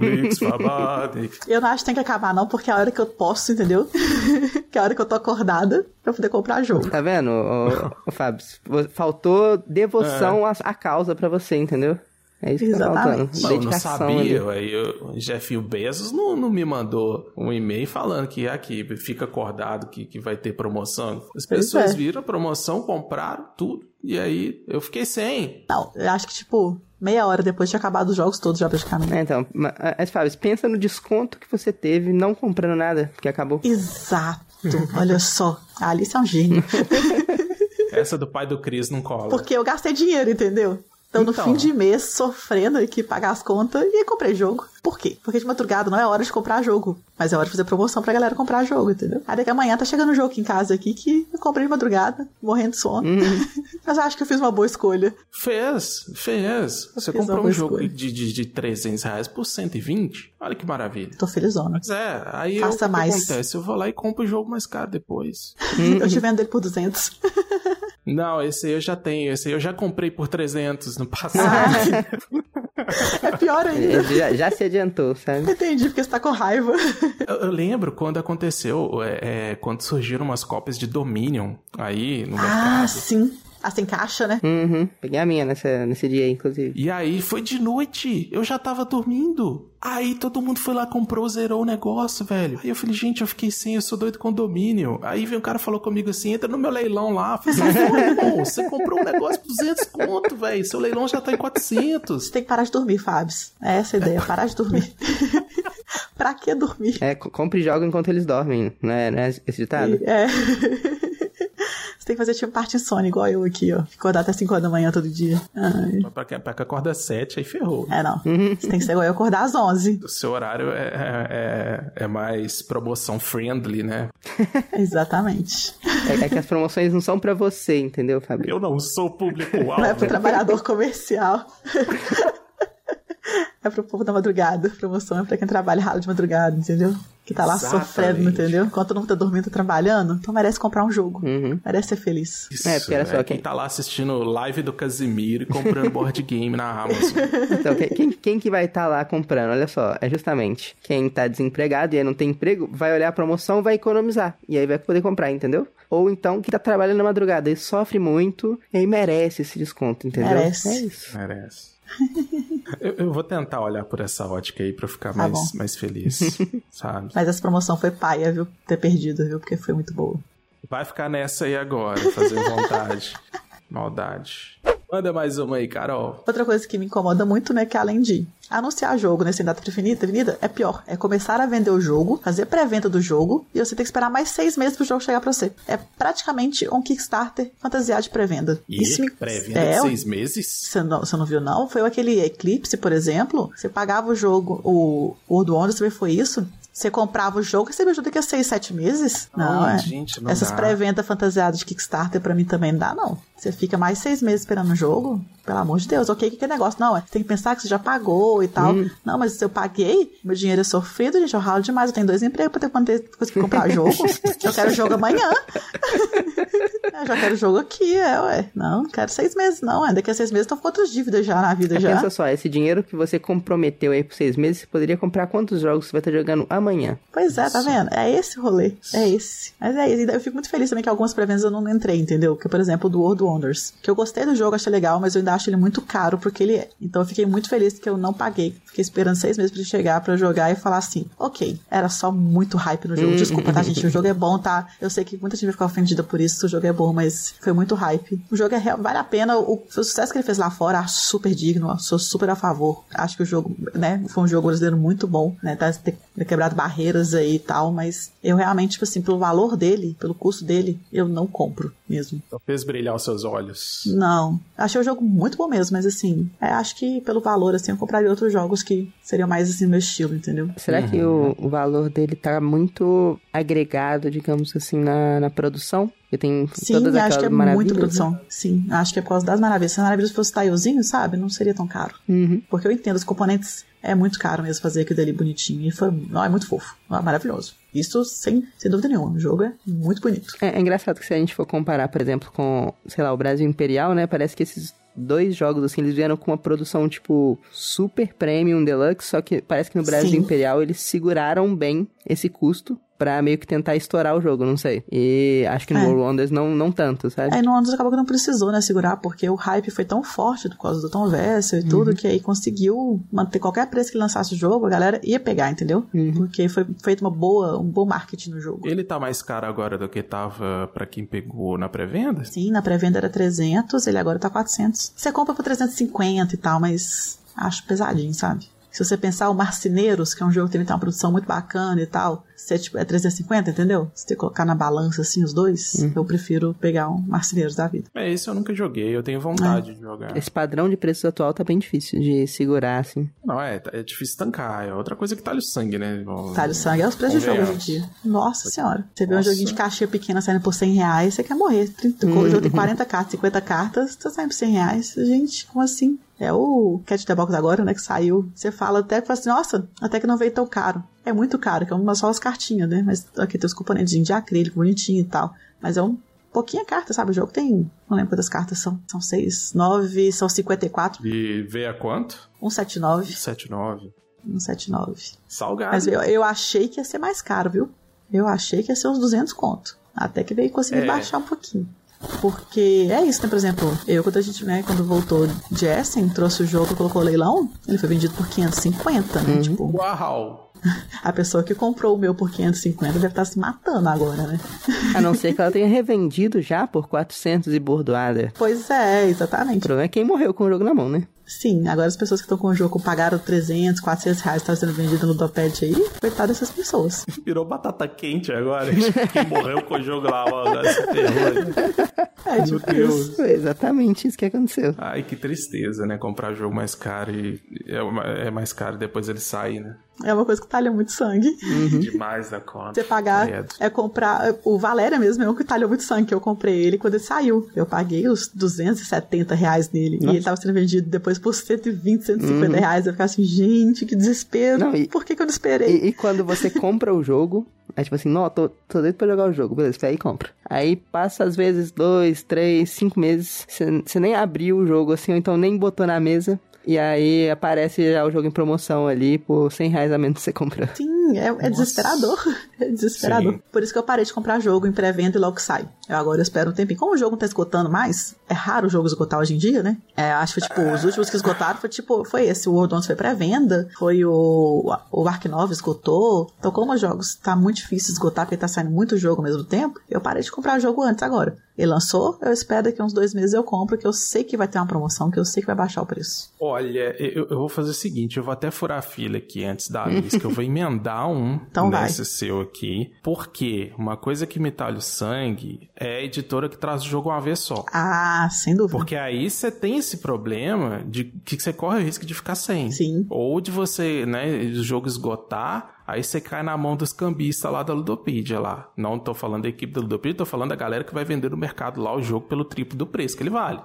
S1: Republics fabadik.
S2: Eu não acho que tem que acabar, não, porque é a hora que eu posso, entendeu? que é a hora que eu tô acordada pra poder comprar jogo.
S3: Tá vendo, ô, ô, Fábio? Faltou devoção à, à causa pra você, entendeu? É isso que tá faltando.
S1: Não, eu não sabia,
S3: ali.
S1: aí o Jeff Bezos não, não me mandou um e-mail falando que aqui fica acordado que, que vai ter promoção. As pessoas
S2: é.
S1: viram a promoção, compraram tudo, e aí eu fiquei sem.
S2: Não, eu acho que, tipo, meia hora depois de acabar os jogos todos já praticamente.
S3: É, então, ma- mas, Fábio, pensa no desconto que você teve não comprando nada, porque acabou.
S2: Exato. Olha só. A Alice é um gênio.
S1: Essa do pai do Chris não cola.
S2: Porque eu gastei dinheiro, entendeu? Então, no
S1: Então.
S2: fim de mês, sofrendo aqui, pagar as contas, e comprei jogo. Por quê? Porque de madrugada não é hora de comprar jogo, mas é hora de fazer promoção pra galera comprar jogo, entendeu? Aí daqui amanhã tá chegando um jogo aqui em casa aqui que eu comprei de madrugada, morrendo de sono. Mas eu acho que eu fiz uma boa escolha.
S1: Fez, fez. Você
S2: Fiz
S1: comprou um jogo
S2: escolha.
S1: de, de, de 300 reais por 120? Olha que maravilha.
S2: Tô felizona.
S1: Mas é, aí eu,
S2: Faça
S1: o que
S2: mais.
S1: acontece? Eu vou lá e compro o jogo mais caro depois.
S2: Eu te vendo ele por 200.
S1: Não, esse aí eu já tenho. Esse aí eu já comprei por 300 no passado.
S2: É pior ainda.
S3: Ele já, já se adiantou, sabe?
S2: Entendi, porque você tá com raiva.
S1: eu, eu lembro quando aconteceu, é, é, quando surgiram umas cópias de Dominion aí no
S2: Ah,
S1: mercado.
S2: sim. Ah, sem caixa, né?
S3: Uhum. Peguei a minha nessa, nesse dia aí, inclusive.
S1: E aí foi de noite, eu já tava dormindo. Aí todo mundo foi lá, comprou, zerou o negócio, velho. Aí eu falei, gente, eu fiquei sem, eu sou doido com domínio. Aí veio um cara falou comigo assim, entra no meu leilão lá. Eu falei, assim, "Pô, irmão, você comprou um negócio por 200 conto, velho. Seu leilão já tá em 400.
S2: Você tem que parar de dormir, Fabs. É essa a ideia, parar de dormir. pra que dormir?
S3: É, co- compre e joga enquanto eles dormem, não é, não é esse ditado?
S2: É. Você tem que fazer tipo parte insônia, igual eu aqui, ó. Acordar até 5 horas da manhã todo dia. Ai.
S1: Pra que, pra que acorda às 7, aí ferrou.
S2: É, não. Você tem que ser igual eu acordar às 11.
S1: O seu horário é, é, é mais promoção friendly, né?
S2: Exatamente.
S3: É, é que as promoções não são pra você, entendeu, Fabio?
S1: Eu não sou público-alvo.
S2: Não é pro trabalhador comercial. É pro povo da madrugada. Promoção é pra quem trabalha ralo de madrugada, entendeu? Que tá lá
S1: Exatamente.
S2: sofrendo, entendeu? Enquanto mundo tá dormindo, tá trabalhando, então merece comprar um jogo.
S3: Uhum.
S2: Merece ser feliz.
S1: Isso,
S3: É, porque olha só,
S1: é
S3: quem-
S1: quem tá lá assistindo live do Casimiro e comprando board game na Amazon.
S3: Então, quem, quem, quem que vai estar lá comprando? Olha só, é justamente quem tá desempregado e aí não tem emprego, vai olhar a promoção, vai economizar. E aí vai poder comprar, entendeu? Ou então, que tá trabalhando na madrugada e sofre muito, e aí merece esse desconto, entendeu?
S2: Merece.
S3: É isso.
S1: Merece. Eu, eu vou tentar olhar por essa ótica aí pra eu ficar
S2: Tá
S1: mais,
S2: bom.
S1: mais feliz, sabe?
S2: Mas essa promoção foi paia, viu? Ter perdido, viu? Porque foi muito boa.
S1: Vai ficar nessa aí agora, fazer vontade. Maldade. Manda mais uma aí, Carol.
S2: Outra coisa que me incomoda muito, né, que além de anunciar jogo nesse data definida, definida, é pior. É começar a vender o jogo, fazer pré-venda do jogo, e você tem que esperar mais seis meses pro jogo chegar pra você. É praticamente um Kickstarter fantasiado de pré-venda. Isso me-
S1: pré-venda
S2: é,
S1: de seis meses?
S2: Você não, você não viu, não? Foi aquele Eclipse, por exemplo. Você pagava o jogo, o World Wonders também foi isso. Você comprava o jogo e recebia jogo daqui a seis, sete meses. Não,
S1: Ai,
S2: é.
S1: gente, não
S2: Essas pré-vendas fantasiadas de Kickstarter pra mim também não dá, não. Você fica mais seis meses esperando o jogo. Pelo amor de Deus, ok, que que é negócio? Não, é, tem que pensar que você já pagou e tal. Não, mas se eu paguei, meu dinheiro é sofrido, gente, eu ralo demais. Eu tenho dois empregos pra ter conseguir comprar jogo. eu quero jogo amanhã. eu já quero jogo aqui, é, ué. Não, não quero seis meses, não. É, daqui a seis meses tô com outras dívidas já na vida
S3: Mas
S2: já.
S3: Pensa só, esse dinheiro que você comprometeu aí por seis meses, você poderia comprar quantos jogos você vai estar jogando amanhã?
S2: Pois é, tá vendo? É esse o rolê. É esse. Mas é isso. E Eu fico muito feliz também que algumas pré-vendas eu não entrei, entendeu? Que, por exemplo, do World Wonders. Que eu gostei do jogo, achei legal, mas eu ainda acho ele muito caro porque ele é. Então eu fiquei muito feliz que eu não paguei. Fiquei esperando seis meses pra ele chegar pra eu jogar e falar assim: ok, era só muito hype no jogo. Desculpa, tá, gente? O jogo é bom, tá? Eu sei que muita gente vai ficar ofendida por isso. O jogo é bom, mas foi muito hype. O jogo é real, vale a pena. O, o sucesso que ele fez lá fora, acho super digno. Sou super a favor. Acho que o jogo, né? Foi um jogo brasileiro muito bom, né? Tá ter ter quebrado barreiras aí e tal, mas eu realmente, tipo assim, pelo valor dele, pelo custo dele, eu não compro mesmo.
S1: Só fez brilhar os seus olhos.
S2: Não. Achei o jogo muito bom mesmo, mas assim, é, acho que pelo valor, assim, eu compraria outros jogos que seriam mais assim, meu estilo, entendeu?
S3: Será que o, o valor dele tá muito agregado, digamos assim, na, na produção? Porque tem
S2: Sim,
S3: todas
S2: acho que é muito
S3: né?
S2: produção. Sim, acho que é por causa das maravilhas. Se as maravilhas fosse tilezinho, sabe? Não seria tão caro.
S3: Uhum.
S2: Porque eu entendo, os componentes é muito caro mesmo fazer aquilo ali bonitinho. E foi, não, é muito fofo. É maravilhoso. Isso sem, sem dúvida nenhuma. O jogo é muito bonito.
S3: É, é engraçado que se a gente for comparar, por exemplo, com, sei lá, o Brasil Imperial, né? Parece que esses dois jogos, assim, eles vieram com uma produção, tipo, super premium deluxe, só que parece que no Brasil
S2: Sim.
S3: Imperial eles seguraram bem esse custo pra meio que tentar estourar o jogo, não sei. E acho que no
S2: É.
S3: World Wonders não, não tanto, sabe?
S2: Aí no Ondas acabou que não precisou, né, segurar, porque o hype foi tão forte por causa do Tom Vessel e tudo, que aí conseguiu manter qualquer preço que lançasse o jogo, a galera ia pegar, entendeu? Porque foi feito uma boa, um bom marketing no jogo.
S1: Ele tá mais caro agora do que tava pra quem pegou na pré-venda?
S2: Sim, na pré-venda era 300, ele agora tá 400. Você compra por 350 e tal, mas acho pesadinho, sabe? Se você pensar o Marceneiros, que é um jogo que tem uma produção muito bacana e tal, se é, tipo, é 350, entendeu? Se você colocar na balança assim os dois,
S3: Uhum.
S2: eu prefiro pegar um Marceleiros da vida.
S1: É, esse eu nunca joguei, eu tenho vontade de jogar.
S3: Esse padrão de preços atual tá bem difícil de segurar, assim.
S1: Não, é, é difícil tancar. É outra coisa que talha o sangue, né?
S2: Talho sangue é os preços de jogo hoje em dia. Nossa senhora. Você vê um joguinho de caixinha pequena saindo por 100 reais, você quer morrer. 30, O jogo tem 40 cartas, 50 cartas, tá saindo por 100 reais. Gente, como assim? É o Cat the Box agora, né, que saiu. Você fala até que fala assim, nossa, até que não veio tão caro. É muito caro, que é uma só as cartinhas, né? Mas aqui tem os componentes de acrílico, bonitinho e tal. Mas é um pouquinha carta, sabe? O jogo tem, não lembro quantas cartas são. São 6, 9, são 54.
S1: E veio a quanto?
S2: 179,
S1: 7,9.
S2: 179.
S1: Salgado.
S2: Mas eu, eu achei que ia ser mais caro, viu? Eu achei que ia ser uns 200 conto. Até que veio conseguir
S1: É.
S2: baixar um pouquinho. Porque é isso, né? Por exemplo, eu, quando a gente, né, quando voltou de Essen, trouxe o jogo, colocou o leilão, ele foi vendido por 550, né? Tipo,
S1: Uau!
S2: a pessoa que comprou o meu por 550 deve estar se matando agora, né?
S3: A não ser que ela tenha revendido já por 400 e bordoada.
S2: Pois é,
S3: O
S2: exatamente.
S3: problema é quem morreu com o jogo na mão, né?
S2: Sim, agora as pessoas que estão com o jogo pagaram 300, 400 reais, tá sendo vendido no Doped aí, coitado dessas pessoas.
S1: Virou batata quente agora. Quem morreu com o jogo lá, ó, agora se ferrou.
S2: É, tipo
S1: Meu Deus.
S2: isso.
S3: Foi exatamente isso que aconteceu.
S1: Ai, que tristeza, né? Comprar jogo mais caro e é, é mais caro depois ele sai, né?
S2: É uma coisa que talha muito sangue.
S1: Demais da conta.
S2: Você pagar
S1: Credo.
S2: é comprar. O Valéria mesmo é um que talhou muito sangue, que eu comprei ele quando ele saiu. Eu paguei os 270 reais nele. E ele tava sendo vendido depois por 120, 150 reais. Eu ficava assim, gente, que desespero.
S3: Não, e-
S2: Por que, que eu não esperei?
S3: E, e quando você compra o jogo, é tipo assim, não, tô, tô doido pra jogar o jogo, beleza, aí e compra. Aí passa às vezes dois, três, cinco meses, você você nem abriu o jogo assim, ou então nem botou na mesa. E aí aparece já o jogo em promoção ali por 100 reais a menos você comprou.
S2: Sim, é, é desesperador. É desesperador.
S1: Sim.
S2: Por isso que eu parei de comprar jogo em pré-venda e logo sai. Eu agora espero um tempinho. Como o jogo não tá esgotando mais, é raro o jogo esgotar hoje em dia, né? É, acho que tipo, os últimos que esgotaram foi tipo, foi esse. O World Once foi pré-venda, foi o, o Ark 9 esgotou. Então, como os jogos tá muito difícil esgotar, porque tá saindo muito jogo ao mesmo tempo, eu parei de comprar jogo antes agora. Ele lançou, eu espero daqui uns dois meses eu compro, que eu sei que vai ter uma promoção, que eu sei que vai baixar o preço.
S1: Olha, eu, eu vou fazer o seguinte, eu vou até furar a fila aqui antes da lista, que eu vou emendar um
S2: Então vai.
S1: nesse seu aqui, porque uma coisa que me talha o sangue é a editora que traz o jogo uma vez só.
S2: Ah, sem dúvida.
S1: Porque aí você tem esse problema de que você corre o risco de ficar sem.
S2: Sim.
S1: Ou de você, né, o jogo esgotar, aí você cai na mão dos cambistas lá da Ludopedia lá. Não tô falando da equipe da Ludopedia, tô falando da galera que vai vender no mercado lá o jogo pelo triplo do preço que ele vale.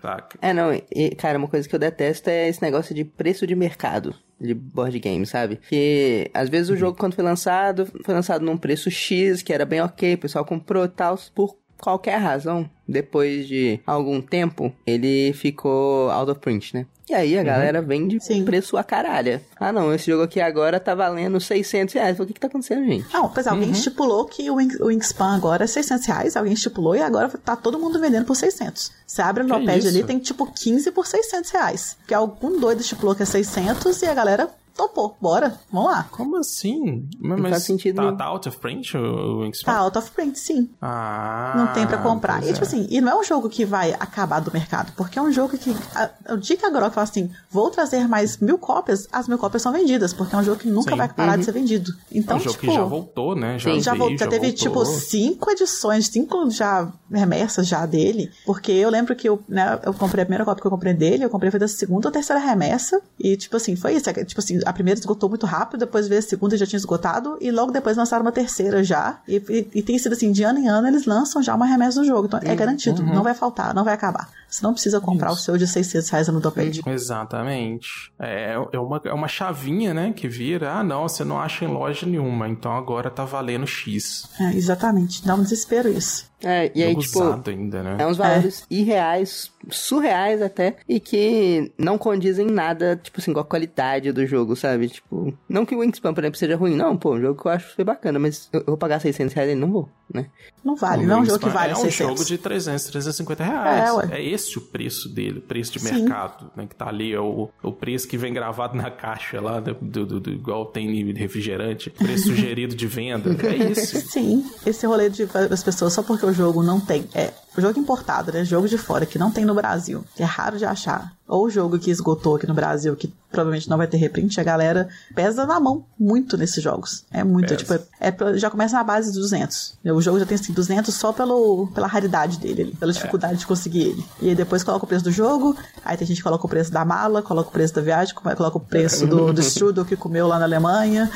S1: Saca?
S3: É, não, e, cara, uma coisa que eu detesto é esse negócio de preço de mercado de board game, sabe? Que às vezes o jogo, quando foi lançado, foi lançado num preço X, que era bem ok, o pessoal comprou e tal, por qualquer razão, depois de algum tempo, ele ficou out of print, né? E aí a galera vende
S2: Sim.
S3: preço a caralho. Ah, não, esse jogo aqui agora tá valendo 600 reais. O que que tá acontecendo, gente?
S2: Não, pois é, alguém estipulou que o, Wing- o Wingspan agora é 600 reais, alguém estipulou e agora tá todo mundo vendendo por 600. Você abre a
S1: Que
S2: Nopad ali, tem tipo 15 por 600 reais. Que algum doido estipulou que é 600 e a galera topou. Bora, vamos lá.
S1: Como assim? Mas,
S3: faz sentido
S1: tá,
S3: nenhum.
S1: tá out of print o Wingspan?
S2: Tá out of print, sim.
S1: Ah,
S2: Não tem pra comprar. E, tipo
S1: é.
S2: assim, e não é um jogo que vai acabar do mercado, porque é um jogo que. A, o dia que a Grok fala assim, vou trazer mais mil cópias, as mil cópias são vendidas, porque é um jogo que nunca
S1: Sim.
S2: vai parar de ser vendido.
S1: É
S2: Então,
S1: um jogo
S2: tipo.
S1: que já voltou, né? Já,
S3: Sim.
S2: já, voltou, já teve
S1: voltou.
S2: tipo cinco edições, cinco já remessas já dele. Porque eu lembro que eu, né, eu comprei a primeira cópia que eu comprei dele, eu comprei foi da segunda ou terceira remessa. E, tipo assim, foi isso. é Tipo assim, a primeira esgotou muito rápido, depois veio a segunda e já tinha esgotado, e logo depois lançaram uma terceira já. E, e, e tem sido assim, de ano em ano eles lançam já uma remessa do jogo. Então é garantido, não vai faltar, não vai acabar. Você não precisa comprar o seu de 600 reais no Doped.
S1: Exatamente. É, é, uma, é uma chavinha, né? Que vira, ah, não, você não acha em loja nenhuma, então agora tá valendo X.
S2: É, exatamente. Dá um desespero isso.
S3: É, e aí, tipo,
S1: usado ainda, né?
S3: É uns valores irreais, surreais até, e que não condizem nada, tipo assim, com a qualidade do jogo, sabe? Tipo, não que o Wingspan, por exemplo, seja ruim, não, pô, um jogo que eu acho que foi bacana, mas eu, vou pagar 600 reais e não vou, né?
S2: Não vale,
S1: O
S2: não é um jogo que vale
S1: É um
S2: 600.
S1: jogo de 300, 350 reais.
S2: É, ué.
S1: É, esse o preço dele, o preço de
S2: Sim.
S1: mercado, né? Que tá ali, é o, o preço que vem gravado na caixa lá, do, do, do- igual tem em refrigerante, preço sugerido de venda. É isso.
S2: Sim, esse rolê de as pessoas só porque o jogo não tem. É, jogo importado, né? Jogo de fora que não tem no Brasil, que é raro de achar. ou jogo que esgotou aqui no Brasil, que provavelmente não vai ter reprint, a galera pesa na mão muito nesses jogos. É muito,
S1: Pesa.
S2: tipo, é, é já começa na base de 200. O jogo já tem assim, 200 só pelo, pela raridade dele, pela dificuldade de conseguir ele. E aí depois coloca o preço do jogo, aí tem gente que coloca o preço da mala, coloca o preço da viagem, coloca o preço do, do strudel que comeu lá na Alemanha.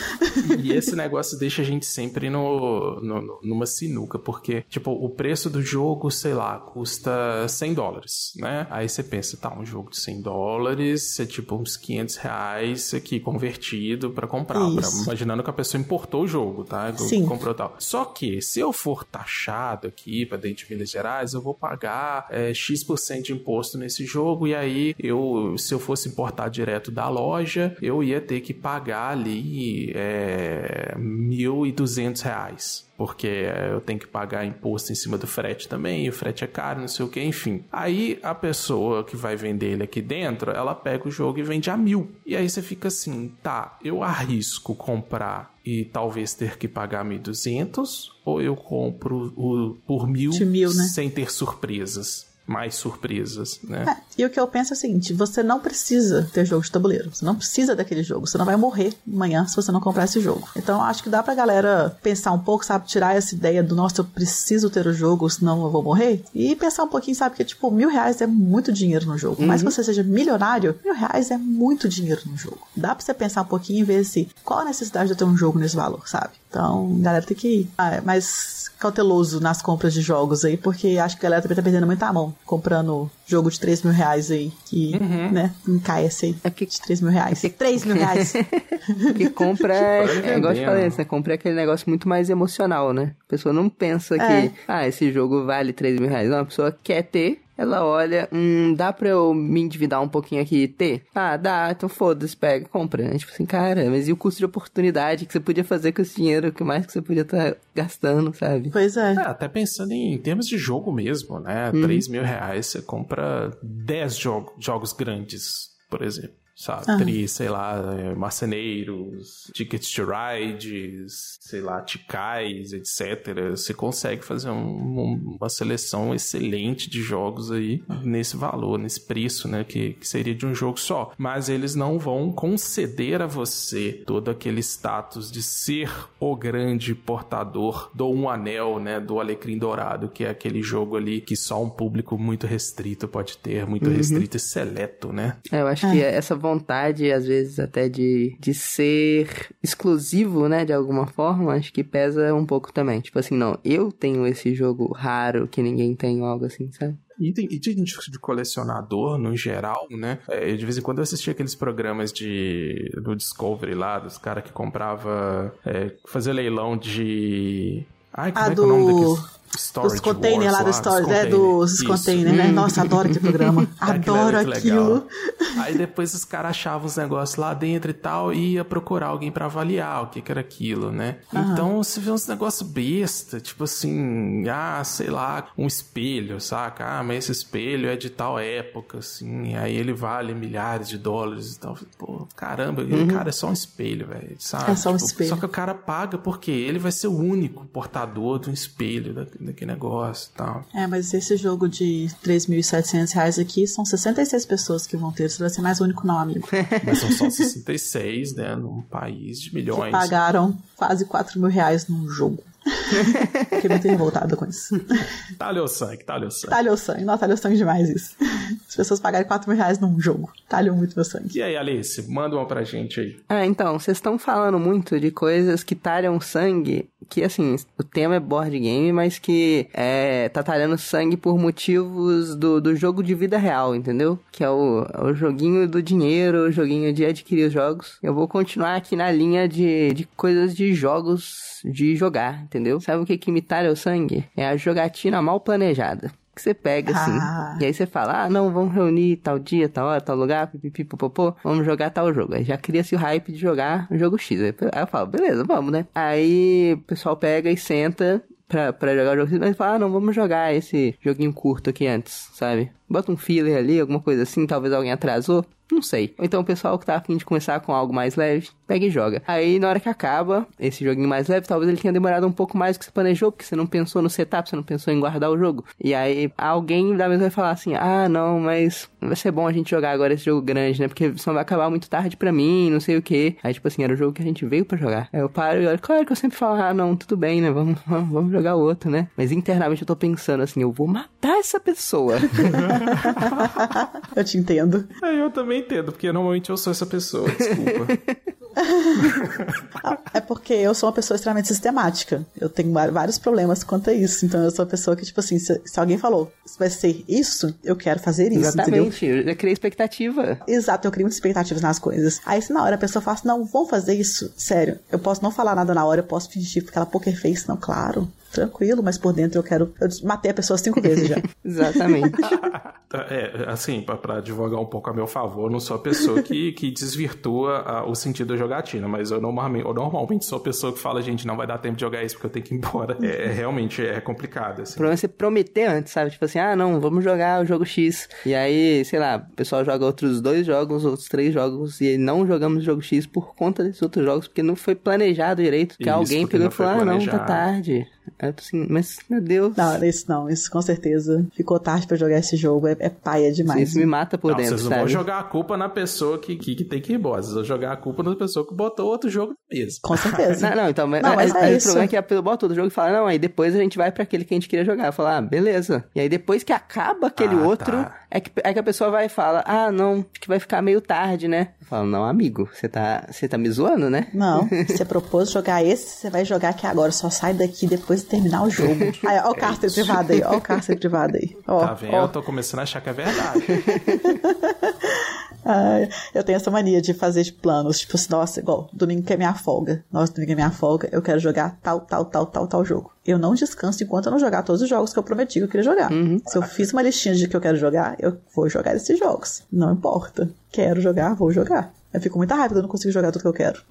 S1: E esse negócio deixa a gente sempre no, no- numa sinuca, porque, tipo, o preço do jogo, sei lá, custa 100 dólares, né? Aí você pensa, tá, um jogo de 100 dólares é tipo uns 500 reais aqui convertido pra comprar. pra- imaginando que a pessoa importou o jogo, tá?
S2: Sim.
S1: Comprou tal. Só que, se eu for taxado aqui pra dentro de Minas Gerais, eu vou pagar é, X% de imposto nesse jogo, e aí eu, se eu fosse importar direto da loja, eu ia ter que pagar ali é, 1.200 reais. Porque é, eu tenho que pagar imposto em cima do frete também, e o frete é caro, não sei o que, enfim. Aí a pessoa que vai vender ele aqui dentro, ela pega o jogo e vende a mil. E aí você fica assim, tá, eu arrisco comprar e talvez ter que pagar 1.200, ou eu compro o, por mil,
S2: mil, né?
S1: sem ter surpresas. Mais surpresas, né?
S2: É, e o que eu penso é o seguinte: você não precisa ter jogo de tabuleiro. Você não precisa daquele jogo. Você não vai morrer amanhã se você não comprar esse jogo. Então acho que dá pra galera pensar um pouco, sabe? Tirar essa ideia do nossa, eu preciso ter o jogo, senão eu vou morrer. E pensar um pouquinho, sabe? Que tipo, mil reais é muito dinheiro no jogo. Mas se você seja milionário, mil reais é muito dinheiro no jogo. Dá pra você pensar um pouquinho e ver se qual a necessidade de eu ter um jogo nesse valor, sabe? Então, a galera tem que ir ah, mais cauteloso nas compras de jogos aí, porque acho que a galera também tá perdendo muita mão comprando jogo de 3 mil reais aí, que, né, encaece aí.
S3: É porque-
S2: de 3 mil reais. 3 mil reais.
S3: Porque compra é,
S1: Olha
S3: é igual eu falei né? Compra é aquele negócio muito mais emocional, né? A pessoa não pensa que,
S2: É.
S3: ah, esse jogo vale 3 mil reais. Não, a pessoa quer ter, ela olha, hum, dá pra eu me endividar um pouquinho aqui e ter? Ah, dá, então foda-se, pega, compra. É tipo assim, cara, mas e o custo de oportunidade que você podia fazer com esse dinheiro? O que mais que você podia estar gastando, sabe?
S2: pois é.
S1: É, até pensando em, termos de jogo mesmo, né? 3 mil reais você compra 10 jogo, jogos grandes, por exemplo. Sabe?
S2: Ah.
S1: Tri, sei lá, é, marceneiros, tickets to rides, sei lá, ticais, etc. Você consegue fazer um- um- uma seleção excelente de jogos aí nesse valor, nesse preço, né? Que, que seria de um jogo só. Mas eles não vão conceder a você todo aquele status de ser o grande portador do Um Anel, né? Do Alecrim Dourado, que é aquele jogo ali que só um público muito restrito pode ter, muito restrito e seleto, né?
S3: É, eu acho que essa vontade, às vezes, até de, de ser exclusivo, né, de alguma forma, acho que pesa um pouco também. Tipo assim, não, eu tenho esse jogo raro que ninguém tem, ou algo assim, sabe?
S1: E, tem, e de, de colecionador, no geral, né? É, de vez em quando eu assistia aqueles programas de do Discovery lá, dos caras que comprava. É, fazer leilão de. Ai, como
S2: Ah,
S1: é que é o nome
S2: do-
S1: daqueles? Storage
S2: Dos containers lá do Stories, é, dos
S1: Isso.
S2: containers, né? Nossa, adoro aquele programa.
S1: É
S2: adoro aquilo.
S1: Aí depois os caras achavam os negócios lá dentro e tal e ia procurar alguém pra avaliar o que, que era aquilo, né? Então você vê uns negócios besta, tipo assim, ah, sei lá, um espelho, saca? Ah, mas esse espelho é de tal época, assim, aí ele vale milhares de dólares e tal. Pô, caramba, cara, é só um espelho, velho, sabe?
S2: Uhum. É só um
S1: Tipo,
S2: espelho.
S1: Só que o cara paga porque ele vai ser o único portador de um espelho da- daquele negócio e tal.
S2: É, mas esse jogo de 3.700 reais aqui são 66 pessoas que vão ter. Você vai ser mais único, não, amigo.
S1: Mas são só 66, né? Num país de milhões.
S2: Pagaram quase 4 mil reais num jogo. Fiquei muito revoltada com isso.
S1: Talha o sangue, talha o sangue.
S2: Talhou sangue. Não, talhou sangue demais isso. As pessoas pagarem 4 mil reais num jogo. Talhou muito meu sangue.
S1: E aí, Alice, manda uma pra gente aí.
S3: Ah, então, vocês estão falando muito de coisas que talham sangue, que assim, o tema é board game, mas que é, tá talhando sangue por motivos do, do jogo de vida real, entendeu? Que é o, é o joguinho do dinheiro, o joguinho de adquirir os jogos. Eu vou continuar aqui na linha de, de coisas de jogos de jogar, entendeu? Sabe o que que me talha o sangue? É a jogatina mal planejada. Que você pega assim,
S2: Ah.
S3: e aí você fala, ah, não, vamos reunir tal dia, tal hora, tal lugar, pipipi, popopô, vamos jogar tal jogo. Aí já cria-se o hype de jogar o jogo X. Aí eu falo, beleza, vamos, né? Aí o pessoal pega e senta pra, pra jogar o jogo mas fala, ah, não, vamos jogar esse joguinho curto aqui antes, sabe? bota um filler ali, alguma coisa assim, talvez alguém atrasou. Não sei. Ou então o pessoal que tá afim de começar com algo mais leve, pega e joga. Aí na hora que acaba esse joguinho mais leve, talvez ele tenha demorado um pouco mais do que você planejou, porque você não pensou no setup, você não pensou em guardar o jogo. E aí alguém da mesa vai falar assim: ah, não, mas vai ser bom a gente jogar agora esse jogo grande, né? Porque senão vai acabar muito tarde pra mim, não sei o que. Aí tipo assim, era o jogo que a gente veio pra jogar. Aí eu paro e olho, claro que eu sempre falo: ah, não, tudo bem, né? Vamos, vamos, vamos jogar outro, né? Mas internamente eu tô pensando assim: eu vou matar essa pessoa.
S2: Eu te entendo.
S1: É, eu também entendo, porque normalmente eu sou essa pessoa, desculpa.
S2: É porque eu sou uma pessoa extremamente sistemática. Eu tenho vários problemas quanto a isso. Então eu sou uma pessoa que, tipo assim, se, se alguém falou, vai ser isso, eu quero fazer isso, entendeu?
S3: Exatamente, eu criei expectativa.
S2: Exato, eu crio muitas expectativas nas coisas. Aí se na hora a pessoa fala assim, não, vamos fazer isso, sério. Eu posso não falar nada na hora, eu posso fingir aquela poker face, não, claro. Tranquilo, mas por dentro eu quero. Eu matei a pessoa cinco vezes já.
S3: Exatamente.
S1: É, assim, pra, pra advogar um pouco a meu favor, eu não sou a pessoa que, que desvirtua ah, o sentido da jogatina, mas eu normalmente, eu normalmente sou a pessoa que fala, gente, não vai dar tempo de jogar isso porque eu tenho que ir embora. É, é, realmente é complicado,
S3: O
S1: assim.
S3: problema é você prometer antes, sabe? Tipo assim, ah, não, vamos jogar o jogo X. E aí, sei lá, o pessoal joga outros dois jogos, outros três jogos, e não jogamos o jogo X por conta desses outros jogos, porque não foi planejado direito. Que
S1: Isso,
S3: alguém pegou e falou, ah, não, tá tarde. Eu tô assim, mas, meu Deus,
S2: Não, isso não, isso com certeza. Ficou tarde pra jogar esse jogo, é, é paia demais.
S3: isso me mata por
S1: Não,
S3: dentro,
S1: vocês não
S3: sabe?
S1: vão jogar a culpa na pessoa que, que, que tem que ir embora. Vocês vão jogar a culpa na pessoa que botou outro jogo na mesa.
S2: Com certeza.
S3: Não, não, então, mas,
S2: Não, mas
S3: aí-
S2: é
S3: aí
S2: isso.
S3: o problema é que a pessoa bota todo jogo e fala, não, aí depois a gente vai pra aquele que a gente queria jogar. Fala, ah, beleza. E aí depois que acaba aquele
S1: Ah,
S3: outro,
S1: tá.
S3: é, que, é que a pessoa vai e fala, ah, não, acho que vai ficar meio tarde, né? Eu falo, não, amigo, você tá, você tá me zoando, né?
S2: Não, você propôs jogar esse, você vai jogar aqui agora. Só sai daqui depois de terminar o jogo. Aí, ó o cárcere privado aí, ó o cárcere privado aí. Ó,
S1: Tá vendo?
S2: ó.
S1: Eu tô começando a achar que é verdade.
S2: Ai, eu tenho essa mania de fazer planos, tipo assim, nossa, igual, domingo que é minha folga. Nossa, domingo é minha folga, eu quero jogar tal, tal, tal, tal, tal jogo. Eu não descanso enquanto eu não jogar todos os jogos que eu prometi que eu queria jogar. Se eu fiz uma listinha de que eu quero jogar, eu vou jogar esses jogos. Não importa. Quero jogar, vou jogar. Eu fico muito rápido, eu não consigo jogar tudo que eu quero.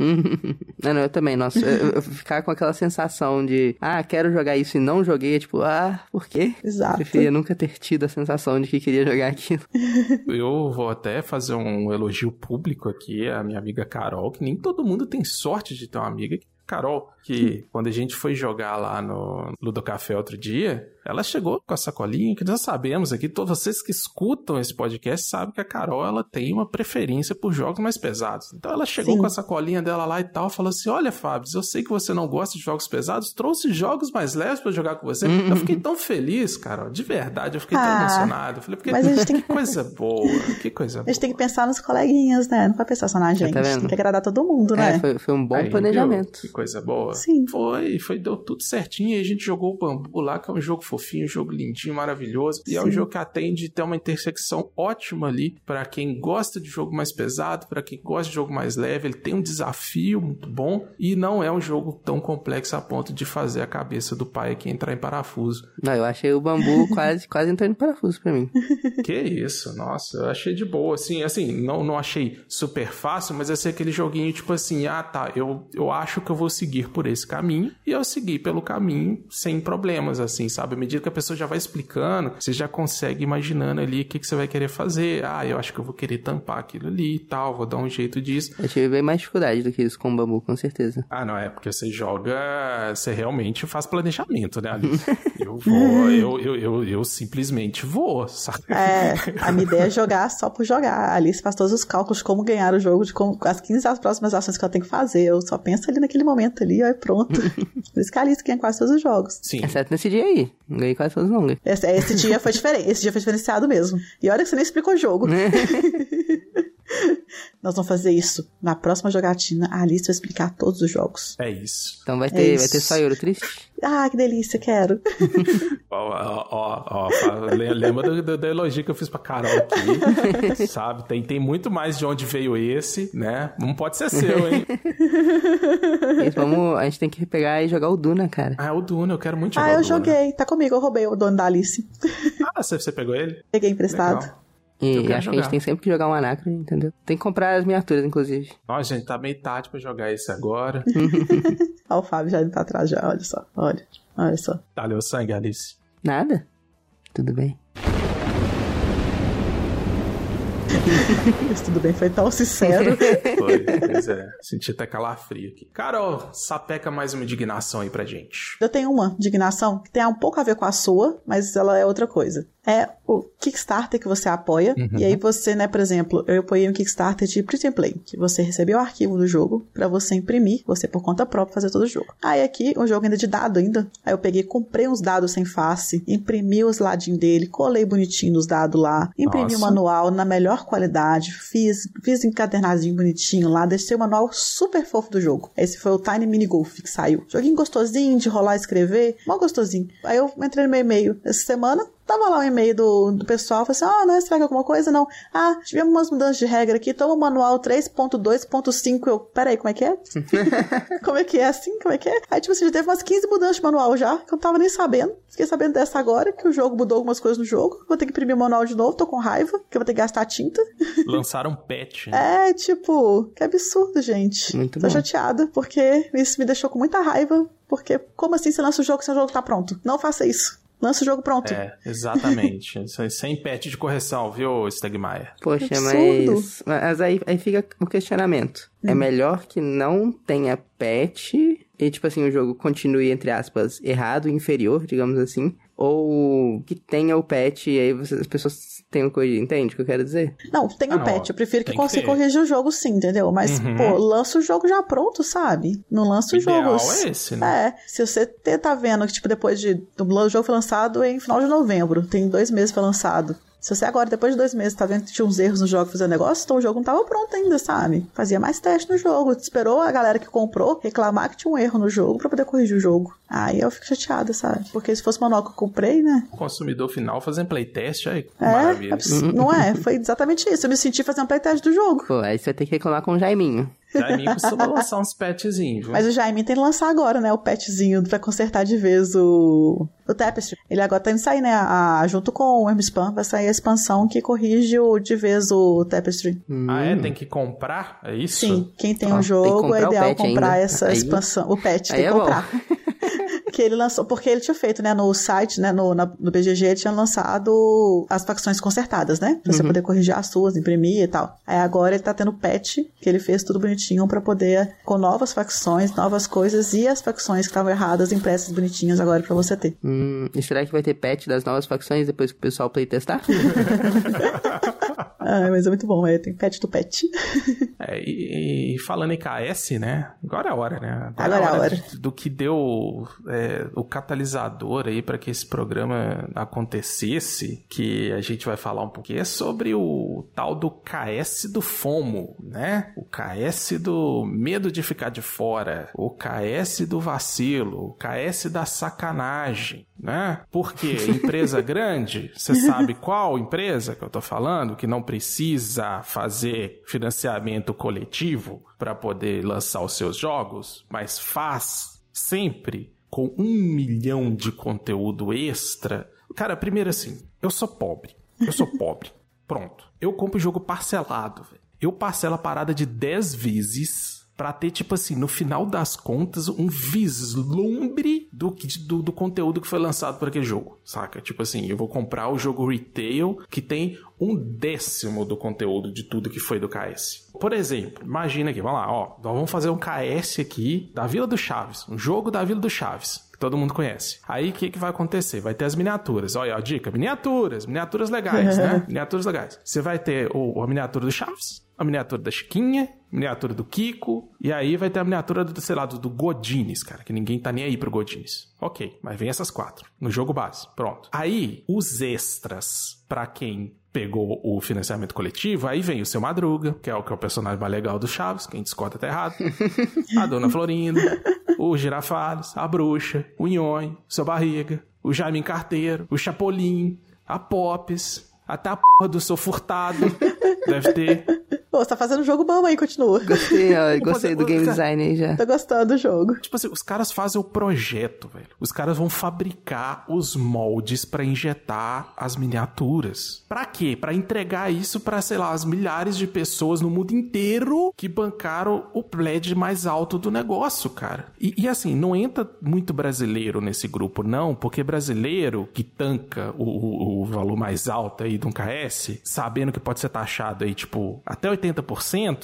S3: não, não, eu também, nossa, eu, eu ficar com aquela sensação de, ah, quero jogar isso e não joguei, é tipo, ah, por quê?
S2: Exato.
S3: Preferia nunca ter tido a sensação de que queria jogar aquilo.
S1: Eu vou até fazer um elogio público aqui à minha amiga Carol, que nem todo mundo tem sorte de ter uma amiga. Carol, que quando a gente foi jogar lá no Ludo Café outro dia, ela chegou com a sacolinha, que nós sabemos aqui, todos vocês que escutam esse podcast sabem que a Carol ela tem uma preferência por jogos mais pesados. Então ela chegou
S2: Sim.
S1: com a sacolinha dela lá e tal, falou assim: Olha, Fábio, eu sei que você não gosta de jogos pesados, trouxe jogos mais leves pra jogar com você. Eu fiquei tão feliz, Carol, de verdade, eu fiquei tão
S2: Ah,
S1: emocionado. Eu falei, porque
S2: mas a gente tem
S1: que coisa boa, que coisa
S2: A
S1: boa.
S2: gente tem que pensar nos coleguinhas, né? Não vai pensar só na gente.
S3: tá vendo?
S2: tem que agradar todo mundo, né?
S3: É, foi, foi um bom
S1: Aí,
S3: planejamento.
S1: viu? Coisa boa.
S2: Sim.
S1: Foi, foi, deu tudo certinho. E a gente jogou o Bambu lá, que é um jogo fofinho, um jogo lindinho, maravilhoso. E é um
S2: Sim.
S1: jogo que atende, tem uma intersecção ótima ali pra quem gosta de jogo mais pesado, pra quem gosta de jogo mais leve. Ele tem um desafio muito bom e não é um jogo tão complexo a ponto de fazer a cabeça do pai aqui entrar em parafuso.
S3: Não, eu achei o bambu quase, quase entrando em parafuso pra mim.
S1: Que isso, nossa, eu achei de boa, assim, assim, não, não achei super fácil, mas é ser aquele joguinho tipo assim, ah tá, eu, eu acho que eu vou seguir por esse caminho, e eu segui pelo caminho sem problemas, assim, sabe? À medida que a pessoa já vai explicando, você já consegue imaginando ali o que, que você vai querer fazer, ah, eu acho que eu vou querer tampar aquilo ali e tal, vou dar um jeito disso.
S3: Eu tive bem mais dificuldade do que isso com o bambu, com certeza.
S1: Ah, não, é porque você joga, você realmente faz planejamento, né, Alice? eu vou, eu, eu, eu, eu simplesmente vou, sabe?
S2: É, a minha ideia é jogar só por jogar. A Alice faz todos os cálculos de como ganhar o jogo, de como as 15 as próximas ações que ela tem que fazer. Eu só penso ali naquele momento ali, ó, e pronto. Por isso que a Alice ganha quase todos os jogos.
S1: Sim.
S3: Exceto nesse dia aí. Não ganhei quase todos não, ganhei.
S2: Esse, esse dia foi diferente, esse dia foi diferenciado mesmo. E olha que você nem explicou o jogo. Nós vamos fazer isso. Na próxima jogatina, a Alice vai explicar todos os jogos.
S1: É isso.
S3: Então vai ter,
S2: isso.
S3: vai ter só Euro triste?
S2: Ah, que delícia, quero.
S1: Ó, ó, ó, lembra do, do, elogio que eu fiz pra Carol aqui, sabe? Tem, tem muito mais de onde veio esse, né? Não pode ser seu, hein?
S3: Vamos, a gente tem que pegar e jogar o Duna, cara.
S1: Ah, é o Duna, eu quero muito jogar
S2: Ah, eu
S1: o Duna.
S2: joguei. Tá comigo, eu roubei o dono da Alice.
S1: Ah, você, você pegou ele?
S2: Peguei emprestado.
S1: Legal. Eu
S3: E acho que a
S1: jogar.
S3: gente tem sempre que jogar um Anacron, entendeu? Tem que comprar as miniaturas, inclusive.
S1: Nossa, gente, tá meio tarde pra jogar esse agora.
S2: Ó, o Fábio já indo pra trás já, olha só. Olha, olha só.
S1: Valeu sangue, Alice.
S3: Nada? Tudo bem.
S2: Mas tudo bem, foi tão sincero.
S1: Foi, pois é. Senti até calafrio aqui. Carol, sapeca mais uma indignação aí pra gente.
S2: Eu tenho uma indignação que tem um pouco a ver com a sua, mas ela é outra coisa. É o Kickstarter que você apoia.
S1: Uhum.
S2: E aí você, né, por exemplo, eu apoiei um Kickstarter de Print and Play, que você recebeu o arquivo do jogo pra você imprimir, você por conta própria fazer todo o jogo. Aí aqui, um jogo ainda de dado ainda. Aí eu peguei, comprei uns dados sem face, imprimi os ladinhos dele, colei bonitinho nos dados lá, imprimi o
S1: Nossa.
S2: manual na melhor qualidade, fiz, fiz encadernadinho bonitinho lá, deixei o manual super fofo do jogo. Esse foi o Tiny Mini Golf que saiu. Joguinho gostosinho de rolar e escrever, mó gostosinho. Aí eu entrei no meu e-mail essa semana, Tava lá o e-mail do, do pessoal, falei assim, ah, não, estraga alguma coisa? Não. Ah, tivemos umas mudanças de regra aqui, toma o manual 3.2.5. Eu, peraí, como é que é? como é que é assim? Como é que é? Aí, tipo assim, já teve umas 15 mudanças de manual já, que eu não tava nem sabendo. Fiquei sabendo dessa agora, que o jogo mudou algumas coisas no jogo. Vou ter que imprimir o manual de novo, tô com raiva, que eu vou ter que gastar tinta.
S1: Lançaram um patch. né?
S2: É, tipo, que absurdo, gente.
S3: Muito
S2: Tô
S3: bom.
S2: chateada, porque isso me deixou com muita raiva. Porque, como assim você lança o jogo se o jogo tá pronto? Não faça isso. Lança o jogo pronto.
S1: É, exatamente. Isso aí sem patch de correção, viu, Stegmaier?
S3: Poxa, mas. Mas aí, aí fica o questionamento. É melhor que não tenha patch e, tipo assim, o jogo continue, entre aspas, errado, inferior, digamos assim. Ou que tenha o patch e aí você- as pessoas tenham corrigir. Entende o que eu quero dizer?
S2: Não, tem
S1: Ah,
S2: o
S1: não,
S2: patch. Eu prefiro que
S1: tem que
S2: consiga corrigir o jogo sim, entendeu? Mas,
S1: Uhum.
S2: pô, lança o jogo já pronto, sabe? Não lança
S1: O
S2: o jogo.
S1: ideal é esse, né?
S2: É, se você tá vendo que, tipo, depois de. O jogo foi lançado em final de novembro, tem dois meses foi lançado. Se você agora, depois de dois meses, tá vendo que tinha uns erros no jogo fazendo negócio, então o jogo não tava pronto ainda, sabe? Fazia mais teste no jogo. Esperou a galera que comprou reclamar que tinha um erro no jogo pra poder corrigir o jogo. Aí eu fico chateada, sabe? Porque se fosse o manual que eu comprei, né?
S1: O consumidor final fazendo playtest, aí, que
S2: É,
S1: maravilha.
S2: não é? Foi exatamente isso. Eu me senti fazendo playtest do jogo.
S3: Pô, aí você vai ter que reclamar com o Jaiminho.
S1: Jaiminho costuma lançar uns patchzinhos, viu?
S2: Mas o Jaime tem que lançar agora, né? O patchzinho pra consertar de vez o, o Tapestry. Ele agora tá indo sair, né? A, junto com o Spam vai sair a expansão que corrige o, de vez o Tapestry.
S1: Ah, é? Tem que comprar? É isso?
S2: Sim, quem tem
S3: Ó,
S2: um
S3: tem
S2: jogo
S3: comprar
S2: é ideal comprar
S3: ainda.
S2: essa
S3: Aí-
S2: expansão. O patch
S3: aí
S2: tem que
S3: é
S2: comprar. que ele lançou, porque ele tinha feito, né, no site, né, no, na- no BGG, ele tinha lançado as facções consertadas, né, pra você
S3: Uhum.
S2: poder corrigir as suas, imprimir e tal. Aí agora ele tá tendo patch, que ele fez tudo bonitinho pra poder, com novas facções, novas coisas e as facções que estavam erradas impressas bonitinhas agora pra você ter.
S3: Hum, e será que vai ter patch das novas facções depois que o pessoal playtestar?
S2: Ah, mas é muito bom, é, tem patch do patch.
S1: É, e, e falando em KS, né? Agora é a hora, né?
S2: Agora é a hora.
S1: de- do que deu é, o catalisador aí para que esse programa acontecesse, que a gente vai falar um pouquinho, é sobre o tal do KS do FOMO, né? O KS do medo de ficar de fora, o KS do vacilo, o KS da sacanagem, né? Porque empresa grande, você sabe qual empresa que eu tô falando, que não precisa fazer financiamento coletivo para poder lançar os seus jogos, mas faz sempre com um milhão de conteúdo extra. Cara, primeiro assim, eu sou pobre. Eu sou pobre. Pronto. Eu compro jogo parcelado, velho. Eu parcelo a parada de 10 vezes pra ter, tipo assim, no final das contas, um vislumbre do, do, do conteúdo que foi lançado por aquele jogo, saca? Tipo assim, eu vou comprar o jogo retail que tem um décimo do conteúdo de tudo que foi do KS. Por exemplo, imagina aqui, vamos lá, ó, nós vamos fazer um KS aqui da Vila do Chaves, um jogo da Vila do Chaves que todo mundo conhece. Aí o que, que vai acontecer? Vai ter as miniaturas. Olha, a dica: miniaturas, miniaturas legais, né? Miniaturas legais. Você vai ter o, a miniatura do Chaves, a miniatura da Chiquinha, miniatura do Kiko, e aí vai ter a miniatura do, sei lá, do, do Godines, cara, que ninguém tá nem aí pro Godines. Ok, mas vem essas quatro no jogo base. Pronto. Aí, os extras, pra quem pegou o financiamento coletivo, aí vem o seu Madruga, que é o que é o personagem mais legal do Chaves, quem discorda tá errado. a Dona Florinda, o Girafales, a Bruxa, o Nhonho, o seu Barriga, o Jaime Carteiro, o Chapolin, a Pops, até a porra do seu Furtado, deve ter.
S2: Pô, você tá fazendo um jogo bom aí, continua.
S3: Gostei, ó, gostei do game design aí já.
S2: Tô gostando do jogo.
S1: Tipo assim, os caras fazem o projeto, velho. Os caras vão fabricar os moldes pra injetar as miniaturas. Pra quê? Pra entregar isso pra, sei lá, as milhares de pessoas no mundo inteiro que bancaram o pledge mais alto do negócio, cara. E, e assim, não entra muito brasileiro nesse grupo, não, porque brasileiro que tanca o, o- o valor mais alto aí de um KS, sabendo que pode ser taxado aí, tipo, até 80%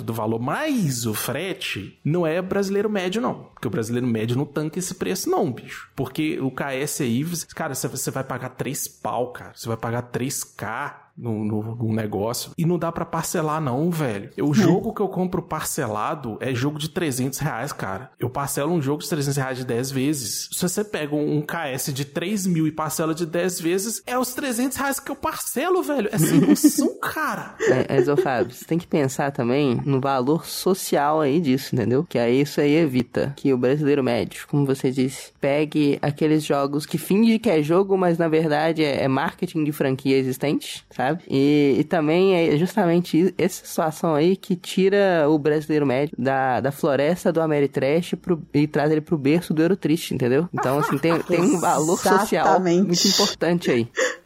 S1: do valor mais o frete, não é brasileiro médio, não. Porque o brasileiro médio não tanca esse preço, não, bicho. Porque o KS aí, cara, você vai pagar 3 pau, cara. Você vai pagar 3K no, no, no negócio. E não dá pra parcelar, não, velho. O jogo que eu compro parcelado é jogo de 300 reais, cara. Eu parcelo um jogo de 300 reais de 10 vezes. Se você pega um, KS de 3 mil e parcela de 10 vezes, é os 300 reais que eu parcelo, velho. É sem noção, cara.
S3: É, é, Fábio, você tem que pensar também no valor social aí disso, entendeu? Que aí isso aí evita que o brasileiro médio, como você disse, pegue aqueles jogos que finge que é jogo, mas na verdade é, é marketing de franquia existente, sabe? E, e também é justamente essa situação aí que tira o brasileiro médio da, da floresta do Ameritrash pro, e traz ele pro berço do Eurotriste, entendeu? Então, assim, tem, tem um valor social muito importante aí.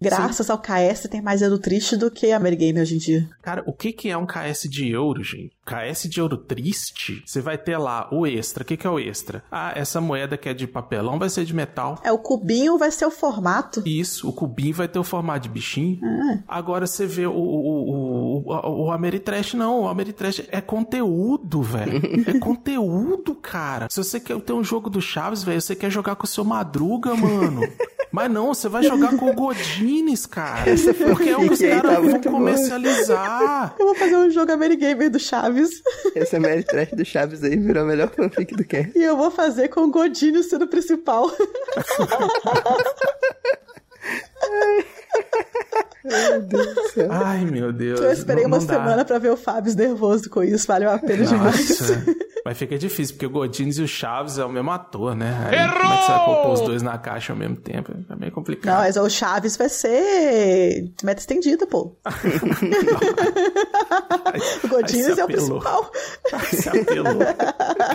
S2: Graças ao KS tem mais euro triste do que a Amerigame hoje em dia.
S1: Cara, o que, que é um KS de euro, gente? KS de euro triste, você vai ter lá o extra. O que, que é o extra? Ah, essa moeda que é de papelão vai ser de metal.
S2: É, o cubinho vai ser o formato.
S1: Isso, o cubinho vai ter o formato de bichinho. Agora você vê o, o, o, o, o Ameritrash, não. O Ameritrash é conteúdo, velho. É conteúdo, cara. Se você quer ter um jogo do Chaves, velho, você quer jogar com o seu Madruga, mano. Mas não, você vai jogar com o Godines, cara. Porque é o que os caras
S3: tá
S1: vão comercializar.
S2: Eu vou fazer um jogo Amerigame do Chaves.
S3: Esse Ameritrash do Chaves aí virou a melhor fanfic do que.
S2: E eu vou fazer com o Godinho sendo o principal.
S1: Ai, meu Deus.
S2: Eu esperei
S1: não-
S2: uma
S1: não dá.
S2: semana pra ver o Fábio nervoso com isso. Valeu a pena demais.
S1: Nossa. Mas fica difícil, porque o Godines e o Chaves é o mesmo ator, né? Aí, Como é que você vai pôr os dois na caixa ao mesmo tempo? É meio
S2: Não,
S1: complicado.
S2: mas o Chaves vai ser meta estendida, pô. o Godinho
S1: Aí se
S2: é o principal.
S1: Se apelou.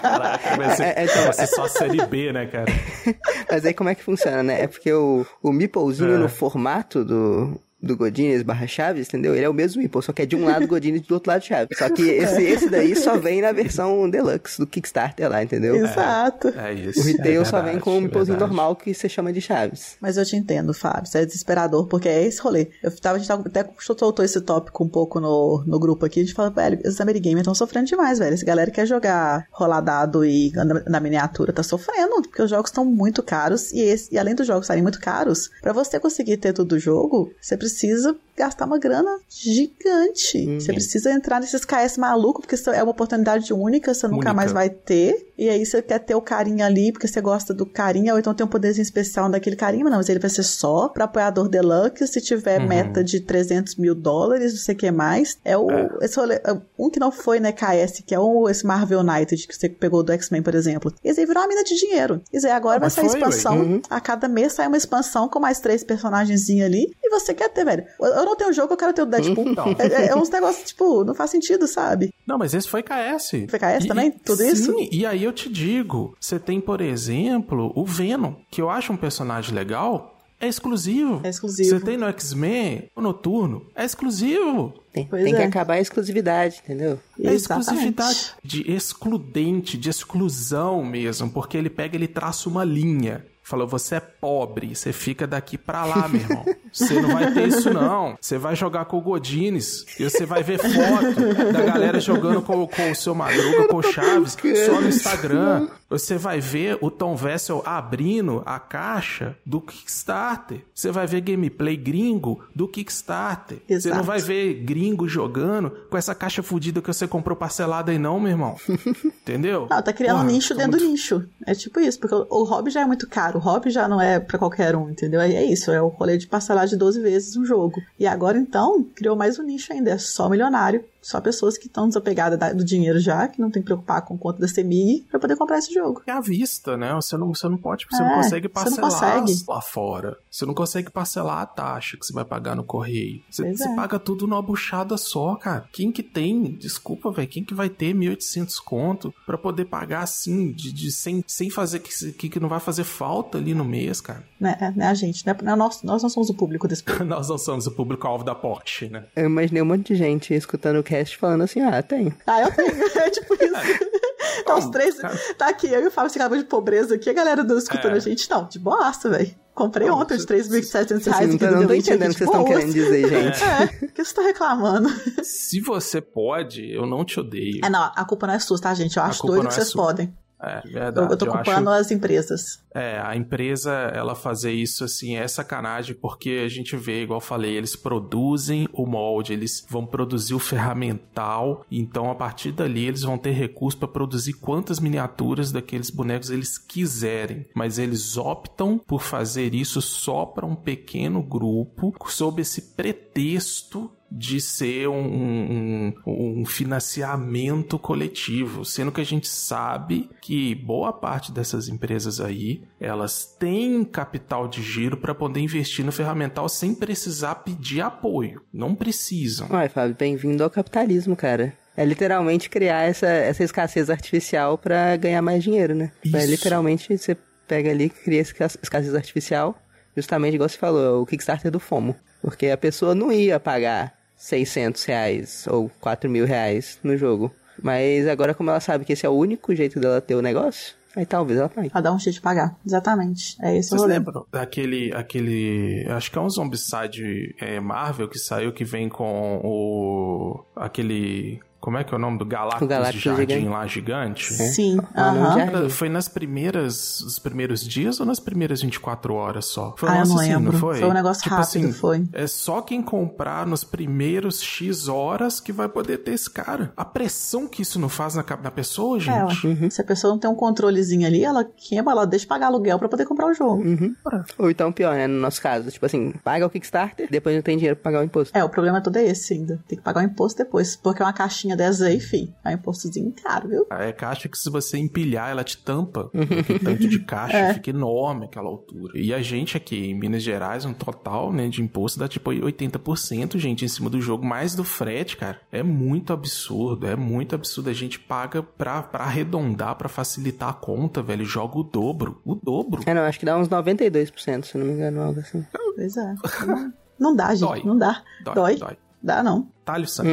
S1: Caraca, vai ser,
S3: É, é, então,
S1: vai ser só série B, né, cara?
S3: Mas aí como é que funciona, né? É porque o, o Meeplezinho
S1: É.
S3: no formato do, do Godines barra Chaves, entendeu? Ele é o mesmo Meeple, só que é de um lado Godines e do outro lado Chaves. Só que esse, esse daí só vem na versão Deluxe do Kickstarter lá, entendeu?
S2: Exato.
S1: É isso.
S3: O retail
S1: é
S3: só
S1: verdade,
S3: vem com o
S1: é
S3: Meeplezinho normal que você chama de Chaves.
S2: Mas eu te entendo, Fábio. Isso é desesperador, porque é esse rolê. Eu tava, a gente tava, até soltou esse tópico um pouco no, no grupo aqui. A gente fala, velho, esses Amerigamers estão sofrendo demais, velho. Essa galera que quer jogar rolar dado e na, na miniatura tá sofrendo, porque os jogos estão muito caros. E, esse- e além dos jogos estarem muito caros, pra você conseguir ter tudo o jogo, você precisa precisa gastar uma grana gigante. Você precisa entrar nesses KS maluco, porque isso é uma oportunidade única, você nunca
S1: Única.
S2: mais vai ter. E aí você quer ter o carinha ali, porque você gosta do carinha, ou então tem um poderzinho especial daquele carinha, mas não, mas ele vai ser só pra apoiador deluxe, se tiver
S1: Uhum.
S2: meta de 300 mil dólares, não sei o que mais. É o, esse rolê, é um que não foi, né, KS, que é o, esse Marvel United, que você pegou do X-Men, por exemplo. Esse aí virou uma mina de dinheiro. Isso aí agora vai
S1: Mas
S2: sair
S1: foi,
S2: expansão.
S1: ué.
S2: A cada mês sai uma expansão com mais três personagenzinhos ali, e você quer ter, velho. Eu eu não tenho jogo, eu quero ter o Deadpool. é, é- é uns negócios, tipo, não faz sentido, sabe?
S1: Não, mas esse foi KS.
S2: Foi KS
S1: E-
S2: também? Tudo
S1: sim,
S2: isso?
S1: e aí eu te digo, você tem, por exemplo, o Venom, que eu acho um personagem legal, é exclusivo.
S2: É exclusivo.
S1: Você tem no X-Men, o Noturno, é exclusivo.
S3: Tem, tem que
S2: é.
S3: acabar a exclusividade, entendeu?
S1: É
S2: Exatamente.
S1: exclusividade de excludente, de exclusão mesmo, porque ele pega, ele traça uma linha. Falou, você é pobre, você fica daqui pra lá, meu irmão. Você não vai ter isso, não. Você vai jogar com o Godines e você vai ver foto da galera jogando com, com o seu Madruga, com o Chaves, só no Instagram. Você vai ver o Tom Vessel abrindo a caixa do Kickstarter. Você vai ver gameplay gringo do Kickstarter. Você não
S2: Exato.
S1: vai ver gringo jogando com essa caixa fudida que você comprou parcelada aí não, meu irmão. Entendeu?
S2: Não, tá criando
S1: Porra,
S2: um nicho dentro do
S1: muito-
S2: nicho. É tipo isso, porque o hobby já é muito caro. Caro. O hobby já não é pra qualquer um, entendeu? É isso, é o rolê de parcelar de 12 vezes um jogo. E agora, então, criou mais um nicho ainda, é só milionário. Só pessoas que estão desapegadas da- do dinheiro já, que não tem que preocupar com conta da CEMIG, pra poder comprar esse jogo.
S1: É à vista, né? Você não, você não pode, você
S2: É,
S1: não consegue
S2: você não
S1: parcelar
S2: consegue.
S1: lá fora. Você não consegue parcelar a taxa que você vai pagar no correio. Você, você
S2: é.
S1: paga tudo numa buchada só, cara. Quem que tem, desculpa, velho, quem que vai ter 1.800 conto pra poder pagar assim, de, de- sem, sem fazer que, que, que não vai fazer falta ali no mês, cara?
S2: Né, é, né a gente, né? Nós, nós não somos o público desse.
S1: Nós não somos o público-alvo da Porsche, né?
S3: Eu imaginei um monte de gente escutando o cast falando assim, ah, tem.
S2: Ah, eu tenho. É tipo isso. Tá os três. Tá aqui, eu e o Fábio se acabou de pobreza aqui, a galera do escutando
S1: É.
S2: a gente. Não, de boaça, velho. Comprei
S1: Não,
S2: ontem de
S1: cê-
S2: 3.700
S3: Assim,
S2: reais
S3: não,
S2: do
S3: não tô entendendo o que vocês estão querendo dizer, gente.
S2: É, o que você tá reclamando?
S1: Se você pode, eu não te odeio.
S2: É, não, a culpa não é sua, tá, gente? Eu acho doido que
S1: é
S2: vocês
S1: sua.
S2: podem.
S1: É,
S2: Eu,
S1: verdade.
S2: eu tô
S1: acho-
S2: culpando as empresas.
S1: É, a empresa, ela fazer isso, assim, é sacanagem, porque a gente vê, igual eu falei, eles produzem o molde, eles vão produzir o ferramental, então a partir dali eles vão ter recurso para produzir quantas miniaturas daqueles bonecos eles quiserem, mas eles optam por fazer isso só para um pequeno grupo, sob esse pretexto de ser um, um- um financiamento coletivo, sendo que a gente sabe que boa parte dessas empresas aí elas têm capital de giro para poder investir no ferramental sem precisar pedir apoio, não precisam.
S3: Ai, Fábio, bem-vindo ao capitalismo, cara. É literalmente criar essa, essa escassez artificial pra ganhar mais dinheiro, né? É
S1: Isso.
S3: literalmente você pega ali cria essa esca- escassez artificial, justamente igual você falou, o Kickstarter do FOMO. Porque a pessoa não ia pagar 600 reais ou 4 mil reais no jogo. Mas agora, como ela sabe que esse é o único jeito dela ter o negócio, aí talvez ela pague.
S2: Pra dar um jeito de pagar. Exatamente. É esse o
S1: Vocês
S2: rolê.
S1: lembram daquele, aquele, acho que é um Zombicide é, Marvel que saiu que vem com o, aquele, como é que é o nome do Galactus,
S3: Galactus
S1: de Jardim
S3: gigante.
S1: lá gigante?
S2: Sim,
S1: Era- Foi nas primeiras, os primeiros dias ou nas primeiras 24 horas só? Foi um
S2: Ah, não
S1: assim,
S2: lembro.
S1: foi?
S2: Foi um negócio
S1: Tipo
S2: rápido,
S1: assim,
S2: foi.
S1: É só quem comprar nos primeiros X horas que vai poder ter esse cara. A pressão que isso não faz na, na pessoa,
S2: É,
S1: gente.
S2: Se a pessoa não tem um controlezinho ali, ela queima, ela deixa de pagar aluguel pra poder comprar o jogo.
S1: Uhum.
S3: Ou então pior, né? No nosso caso, tipo assim, paga o Kickstarter, depois não tem dinheiro pra pagar o imposto.
S2: É, o problema todo é esse ainda. Tem que pagar o imposto depois. Porque uma caixinha dessa aí, fi, é um impostozinho caro, viu?
S1: É caixa que se você empilhar, ela te tampa. Aquele tanto de caixa
S2: É.
S1: fica enorme aquela altura. E a gente aqui em Minas Gerais, um total né, de imposto dá tipo 80%, gente, em cima do jogo, mais do frete, cara. É muito absurdo, é muito absurdo. A gente paga pra, pra arredondar, pra facilitar a conta, velho. Joga o dobro. O dobro.
S3: É, não, acho que dá uns 92%, se não me engano, algo assim.
S2: Pois é. Não, não dá, gente.
S1: Dói.
S2: Não dá.
S1: Dói,
S2: Dói.
S1: dói.
S2: Dá, não.
S1: Talho sangue.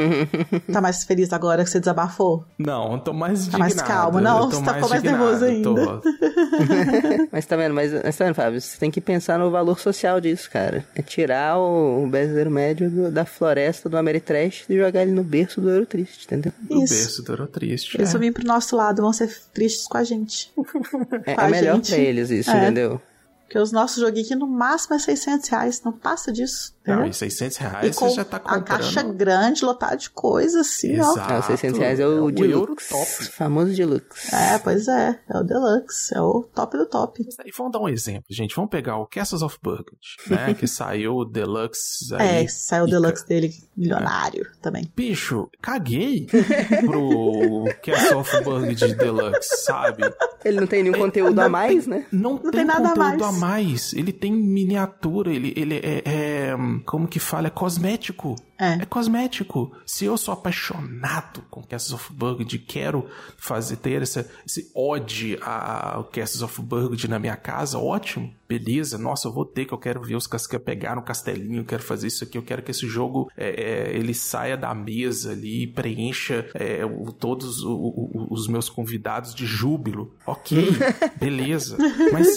S2: Tá mais feliz agora que você desabafou?
S1: Não, eu tô mais
S2: Tá
S1: indignado.
S2: mais calmo, não? Você tá- ficou mais nervoso
S1: tô.
S3: Mas tá vendo, mas, mas tá vendo, Fábio? Você tem que pensar no valor social disso, cara. É tirar o, o brasileiro médio do- da floresta do Ameritrash e jogar ele no berço do Euro Triste, entendeu?
S2: Isso.
S1: berço do triste.
S2: Eles
S1: é.
S2: vão vir pro nosso lado, vão ser tristes com a gente.
S3: É,
S2: Com
S3: é
S2: a
S3: melhor
S2: gente.
S3: pra eles isso,
S2: É.
S3: entendeu?
S2: Porque os nossos joguinhos aqui no máximo é 600 reais. Não passa disso.
S1: Não, e 600
S2: E
S1: reais
S2: com
S1: você já tá
S2: a
S1: comprando.
S2: caixa grande, lotada de coisa, assim, ó.
S1: Exato.
S3: Ah, os 600 reais é o,
S1: Euro
S3: Deluxe.
S1: top.
S3: Famoso Deluxe.
S2: É, pois é. É o Deluxe. É o top do top.
S1: E vamos dar um exemplo, gente. Vamos pegar o Castles of Burgundy, né? que saiu o Deluxe aí.
S2: É, saiu o
S1: E,
S2: Deluxe dele milionário também.
S1: Bicho, caguei pro Castle of Burgundy Deluxe, sabe?
S3: Ele não tem nenhum conteúdo a mais, né?
S1: Não,
S2: tem
S1: tem,
S2: nada a
S1: conteúdo
S2: mais.
S1: Mais. Ele tem miniatura, ele, ele é, é, Como que fala? É cosmético.
S2: É.
S1: É cosmético. Se eu sou apaixonado com Castles of Burgundy, quero fazer ter essa, esse ode a- ao Castles of Burgundy na minha casa, ótimo. Beleza, nossa, eu vou ter que eu quero ver os que pegar no castelinho, eu quero fazer isso aqui, eu quero que esse jogo é, é, ele saia da mesa ali, preencha é, o- todos o- o- os meus convidados de júbilo. Ok, beleza. Mas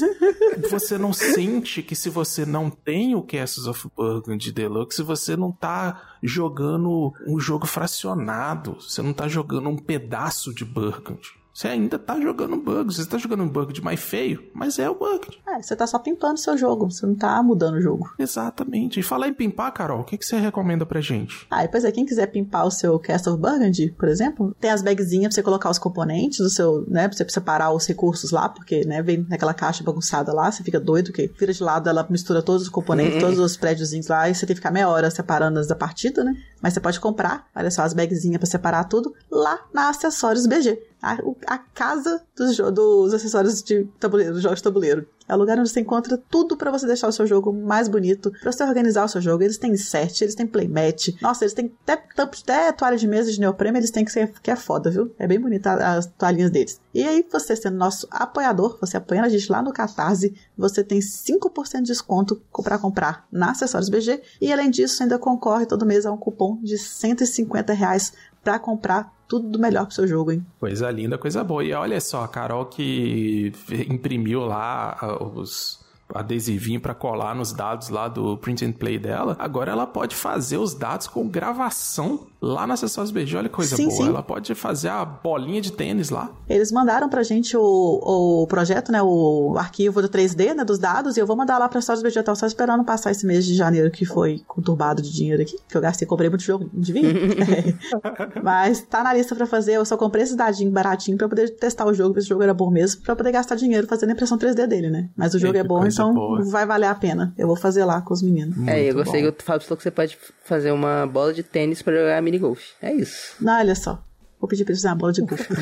S1: você não sente que se você não tem o Castles of Burgundy Deluxe, você não tá jogando um jogo fracionado. Você não tá jogando um pedaço de Burgundy. Você ainda tá jogando bug. Você tá jogando um bug de mais feio, mas é o bug.
S2: É, você tá só pimpando seu jogo, você não tá mudando o jogo.
S1: Exatamente. E falar em pimpar, Carol, o que, que você recomenda pra gente?
S2: Ah, e pois é, quem quiser pimpar o seu Castle of Burgundy, por exemplo, tem as bagzinhas pra você colocar os componentes do seu, né, pra você separar os recursos lá, porque, né, vem naquela caixa bagunçada lá, você fica doido, que vira de lado, ela mistura todos os componentes, todos os prédiozinhos lá, e você tem que ficar meia hora separando as da partida, né? Mas você pode comprar, olha só, as bagzinhas pra separar tudo, lá na Acessórios BG. A, a casa dos, dos acessórios de tabuleiro, dos jogos de tabuleiro. É o lugar onde você encontra tudo pra você deixar o seu jogo mais bonito, pra você organizar o seu jogo. Eles têm set, eles têm playmat. Nossa, eles têm até, até toalha de mesa de neoprene, eles têm que ser que é foda, viu? É bem bonita as toalhinhas deles. E aí, você sendo nosso apoiador, você apoiando a gente lá no Catarse, você tem 5% de desconto pra comprar na Acessórios BG. E além disso, ainda concorre todo mês a um cupom de 150 reais pra comprar tudo do melhor pro seu jogo, hein?
S1: Coisa linda, coisa boa. E olha só, a Carol que imprimiu lá ah, os adesivinho pra colar nos dados lá do print and play dela, agora ela pode fazer os dados com gravação lá na Acessórios BG. Olha que coisa
S2: Sim,
S1: boa.
S2: sim.
S1: Ela pode fazer a bolinha de tênis lá.
S2: Eles mandaram pra gente o, o projeto, né, o arquivo do 3D, né, dos dados, e eu vou mandar lá pra Histórias Vegetal, só esperando passar esse mês de janeiro que foi conturbado de dinheiro aqui, que eu gastei, comprei muito jogo, devia? É. Mas tá na lista pra fazer, eu só comprei esse dadinho baratinho pra poder testar o jogo, se o jogo era bom mesmo, pra poder gastar dinheiro fazendo a impressão 3D dele, né? Mas o jogo
S1: Que
S2: é bom, então
S1: boa.
S2: vai valer a pena. Eu vou fazer lá com os meninos.
S3: É, eu
S1: Muito
S3: gostei
S1: bom.
S3: que o Fábio falou que você pode fazer uma bola de tênis pra jogar mini golf. É isso.
S2: Não, olha só. Vou pedir pra eles uma bola de golfe.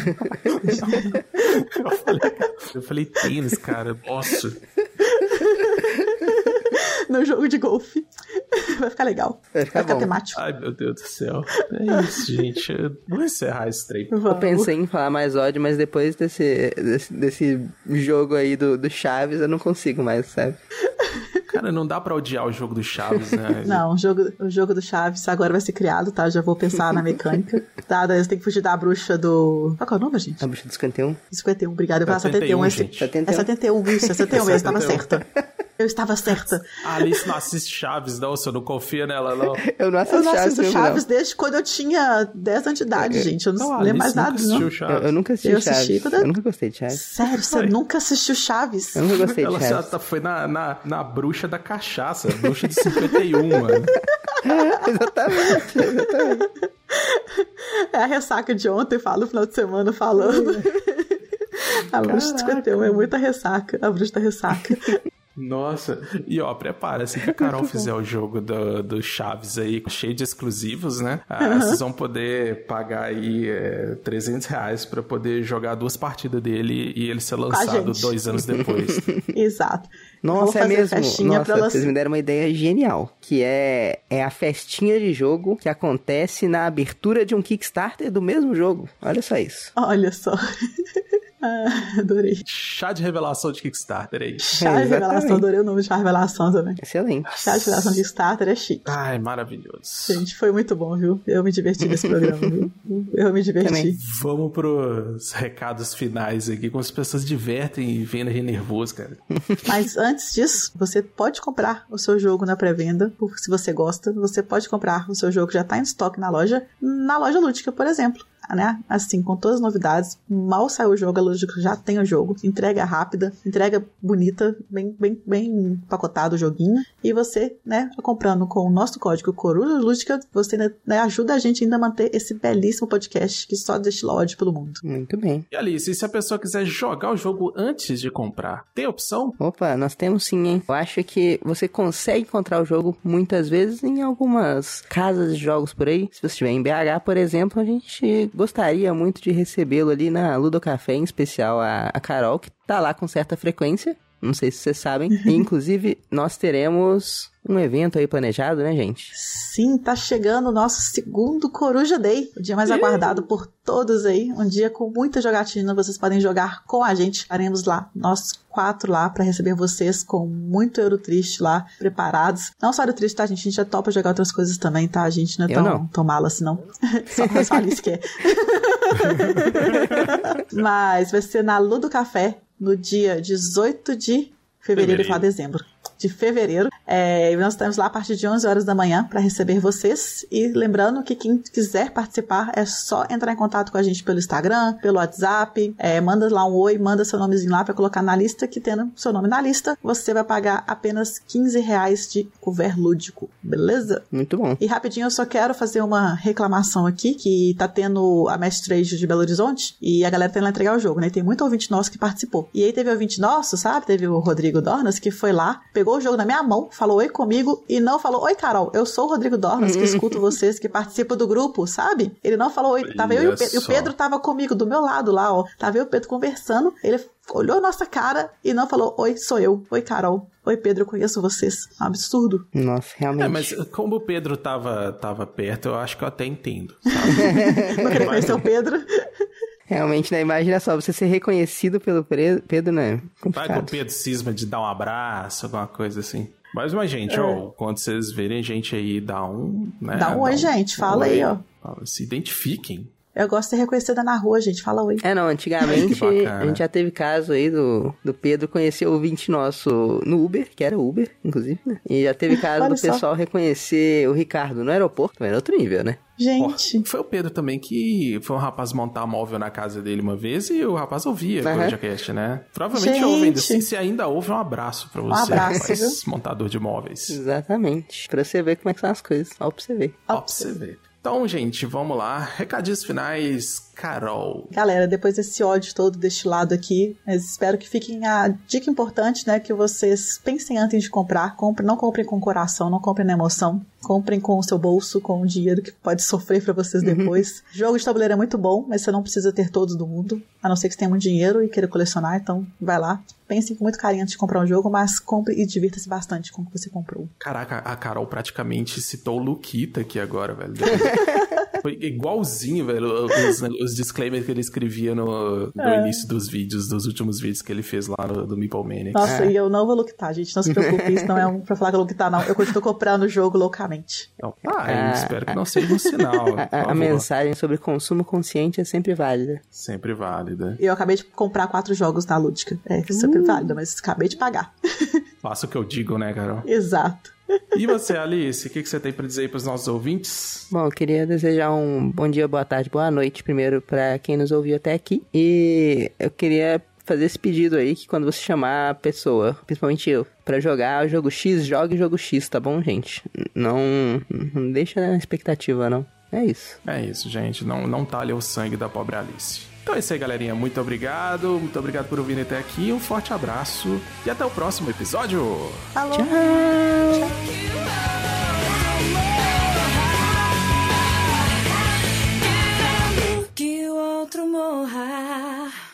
S1: Eu falei, eu falei tênis, cara. Posso.
S2: No jogo de golfe. Vai ficar legal.
S3: Vai ficar bom.
S2: temático.
S1: Ai, meu Deus do céu. É isso, gente. Eu vou encerrar esse trem.
S3: Eu
S2: Vamos.
S3: pensei em falar mais ódio, mas depois desse, desse, desse jogo aí do, do Chaves, eu não consigo mais, sabe?
S1: Cara, não dá pra odiar o jogo do Chaves, né?
S2: Não, o jogo, o jogo do Chaves agora vai ser criado, tá? Já vou pensar na mecânica. Tá, daí você tem que fugir da bruxa do. Qual é o nome, gente?
S3: A bruxa do 51.
S2: 51, obrigado. Eu falo
S1: 71,
S2: 71,
S1: gente.
S2: esse- É 71, isso, é 71 mesmo, estava
S1: 71.
S2: certa. Eu estava certa.
S1: A Alice não assiste Chaves, não. Você não confia nela, não.
S3: Eu não assisto
S2: Eu não
S3: Chaves
S2: assisto
S3: mesmo,
S2: Chaves
S3: não.
S2: desde quando eu tinha 10 anos de idade, gente. Eu não,
S1: Não,
S2: lembro mais nada,
S1: nunca
S2: não.
S1: assistiu Chaves.
S3: Eu, eu nunca assisti
S2: Eu assisti
S3: Chaves.
S2: quando-
S3: Eu nunca gostei de Chaves.
S2: Sério, você nunca assistiu Chaves?
S3: Eu nunca gostei de
S1: Ela
S3: Chaves.
S1: já foi na, na, na bruxa da cachaça, bruxa de 51, mano.
S3: exatamente, exatamente.
S2: É a ressaca de ontem, fala no final de semana falando. A bruxa de 51 é muita ressaca. A bruxa da ressaca.
S1: Nossa, e ó, prepara, assim que a Carol fizer o jogo do, do Chaves aí, cheio de exclusivos, né? Ah, Vocês vão poder pagar aí é, 300 reais pra poder jogar duas partidas dele e ele ser lançado dois anos depois.
S2: Exato. Vou
S3: Nossa, é mesmo.
S2: festinha
S3: Nossa, vocês me deram uma ideia genial. Que é, é a festinha de jogo que acontece na abertura de um Kickstarter do mesmo jogo. Olha só isso.
S2: Olha só. Ah, adorei.
S1: Chá de revelação de Kickstarter aí.
S2: Chá de
S3: Exatamente.
S2: revelação, adorei o nome de chá de revelação também.
S3: Excelente.
S2: Chá de revelação de Kickstarter é chique.
S1: Ai, maravilhoso.
S2: Gente, foi muito bom, viu? Eu me diverti nesse programa, viu? Eu me diverti.
S3: Também.
S1: Vamos pros recados finais aqui, como as pessoas divertem e vendo rir nervoso, cara.
S2: Mas antes disso, você pode comprar o seu jogo na pré-venda, se você gosta. Você pode comprar o seu jogo que já está em estoque na loja, na loja Lúdica, por exemplo. Né? Assim, com todas as novidades, mal saiu o jogo, a Lúdica já tem o jogo. Entrega rápida, entrega bonita, bem, bem, bem empacotado o joguinho. E você, né, comprando com o nosso código Coruja Lúdica, você né, ajuda a gente ainda a manter esse belíssimo podcast que só destila ódio pelo mundo.
S3: Muito bem.
S1: E Alice, e se a pessoa quiser jogar o jogo antes de comprar, tem opção?
S3: Opa, nós temos sim, hein? Eu acho que você consegue encontrar o jogo muitas vezes em algumas casas de jogos por aí. Se você estiver em BH, por exemplo, a gente gostaria muito de recebê-lo ali na Ludo Café, em especial a, a Carol, que tá lá com certa frequência. Não sei se vocês sabem. E, inclusive, nós teremos um evento aí planejado, né, gente?
S2: Sim, tá chegando o nosso segundo Coruja Day, o dia mais aguardado por todos aí. Um dia com muita jogatina, vocês podem jogar com a gente. Estaremos lá, nós quatro lá, pra receber vocês com muito Euro Triste lá, preparados. Não só Euro Triste, tá, gente? A gente já topa jogar outras coisas também, tá? A gente não é
S3: Eu
S2: tão, tão mala assim, não. só, só a Alice quer. Mas vai ser na Ludo Café, no dia 18 de fevereiro
S1: Fevereiro.
S2: para dezembro. De fevereiro. É, e nós estamos lá a partir de 11 horas da manhã para receber vocês. E lembrando que quem quiser participar é só entrar em contato com a gente pelo Instagram, pelo WhatsApp, é, manda lá um oi, manda seu nomezinho lá para colocar na lista, que tendo seu nome na lista, você vai pagar apenas 15 reais de couvert lúdico, beleza?
S3: Muito bom.
S2: E rapidinho eu só quero fazer uma reclamação aqui, que tá tendo a Mestre Trade de Belo Horizonte e a galera tá indo lá entregar o jogo, né? E tem muito ouvinte nosso que participou. E aí teve ouvinte nosso, sabe? Teve o Rodrigo Dornas que foi lá, pegou o jogo na minha mão, falou oi comigo e não falou oi Carol, eu sou o Rodrigo Dornas que escuto vocês, que participa do grupo, sabe? Ele não falou oi, tava eu e o Pedro, e o. Pedro tava comigo do meu lado lá, ó. Tava eu e o Pedro conversando, ele olhou a nossa cara e não falou oi, sou eu, oi Carol. Oi, Pedro, eu conheço vocês. Um absurdo.
S3: Nossa, realmente.
S1: É, mas como o Pedro tava, tava perto, eu acho que eu até entendo. sabe?
S2: Não queria conhecer o Pedro.
S3: Realmente, né? Imagina só, você ser reconhecido pelo Pedro, né?
S1: Vai que o
S3: Complicado.
S1: Pedro cisma de dar um abraço, alguma coisa assim. Mas, mas gente, ó, quando vocês verem gente aí, dá um... Né,
S2: É. Dá um oi, gente. Fala aí, ó.
S1: Se identifiquem.
S2: Eu gosto de ser reconhecida na rua, gente. Fala oi.
S3: É, não, antigamente a gente já teve caso aí do, do Pedro conhecer o ouvinte nosso no Uber, que era Uber, inclusive, né? E já teve caso do
S2: só.
S3: pessoal reconhecer o Ricardo no aeroporto, era outro nível, né?
S2: Gente.
S1: foi o Pedro também que foi um rapaz montar móvel na casa dele uma vez e o rapaz ouvia
S3: Aham.
S1: o podcast, né? Provavelmente
S2: Gente.
S1: ouve ainda. Se, se ainda ouve, um abraço pra você,
S2: abraço,
S1: rapaz, montador de móveis.
S3: Exatamente. Pra você ver como é que são as coisas. Ó, pra você ver.
S1: Ó, pra você ver. Então, gente, vamos lá. Recadinhos finais, Carol.
S2: Galera, depois desse ódio todo destilado aqui, mas espero que fiquem a dica importante, né? Que vocês pensem antes de comprar. Compre, não comprem com o coração, não comprem na emoção. Comprem com o seu bolso, com o dinheiro que pode sofrer pra vocês depois. Jogo de tabuleiro é muito bom, mas você não precisa ter todos do mundo. A não ser que você tenha muito dinheiro e queira colecionar, então vai lá. Pensem com muito carinho antes de comprar um jogo, mas compre e divirta-se bastante com o que você comprou.
S1: Caraca, a Carol praticamente citou o Luquita aqui agora, velho. Foi igualzinho, velho, os, os disclaimers que ele escrevia no, no
S2: É.
S1: início dos vídeos, dos últimos vídeos que ele fez lá no, do Meeple Maniacs.
S2: Nossa, e eu não vou luctar, gente. Não se preocupe, isso não é um pra falar que eu luctar, não. Eu continuo comprando o jogo loucamente.
S1: Então, ah, eu
S3: Ah,
S1: espero que não seja um sinal. por
S3: A, a- mensagem sobre consumo consciente é sempre válida.
S1: Sempre válida.
S2: Eu acabei de comprar quatro jogos na Lúdica. É super válido, mas acabei de pagar.
S1: Faça o que eu digo, né, Carol?
S2: Exato.
S1: E você, Alice, o que, que você tem pra dizer aí pros nossos ouvintes?
S3: Bom, eu queria desejar um bom dia, boa tarde, boa noite primeiro pra quem nos ouviu até aqui. E eu queria fazer esse pedido aí que quando você chamar a pessoa, principalmente eu, pra jogar o jogo X, jogue o jogo X, tá bom, gente? Não, não deixa na expectativa, não. É isso.
S1: É isso, gente. Não, não talha o sangue da pobre Alice. Então é isso aí, galerinha. Muito obrigado. Muito obrigado por ouvir até aqui. Um forte abraço. E até o próximo episódio.
S2: Alô?
S4: que o outro morra.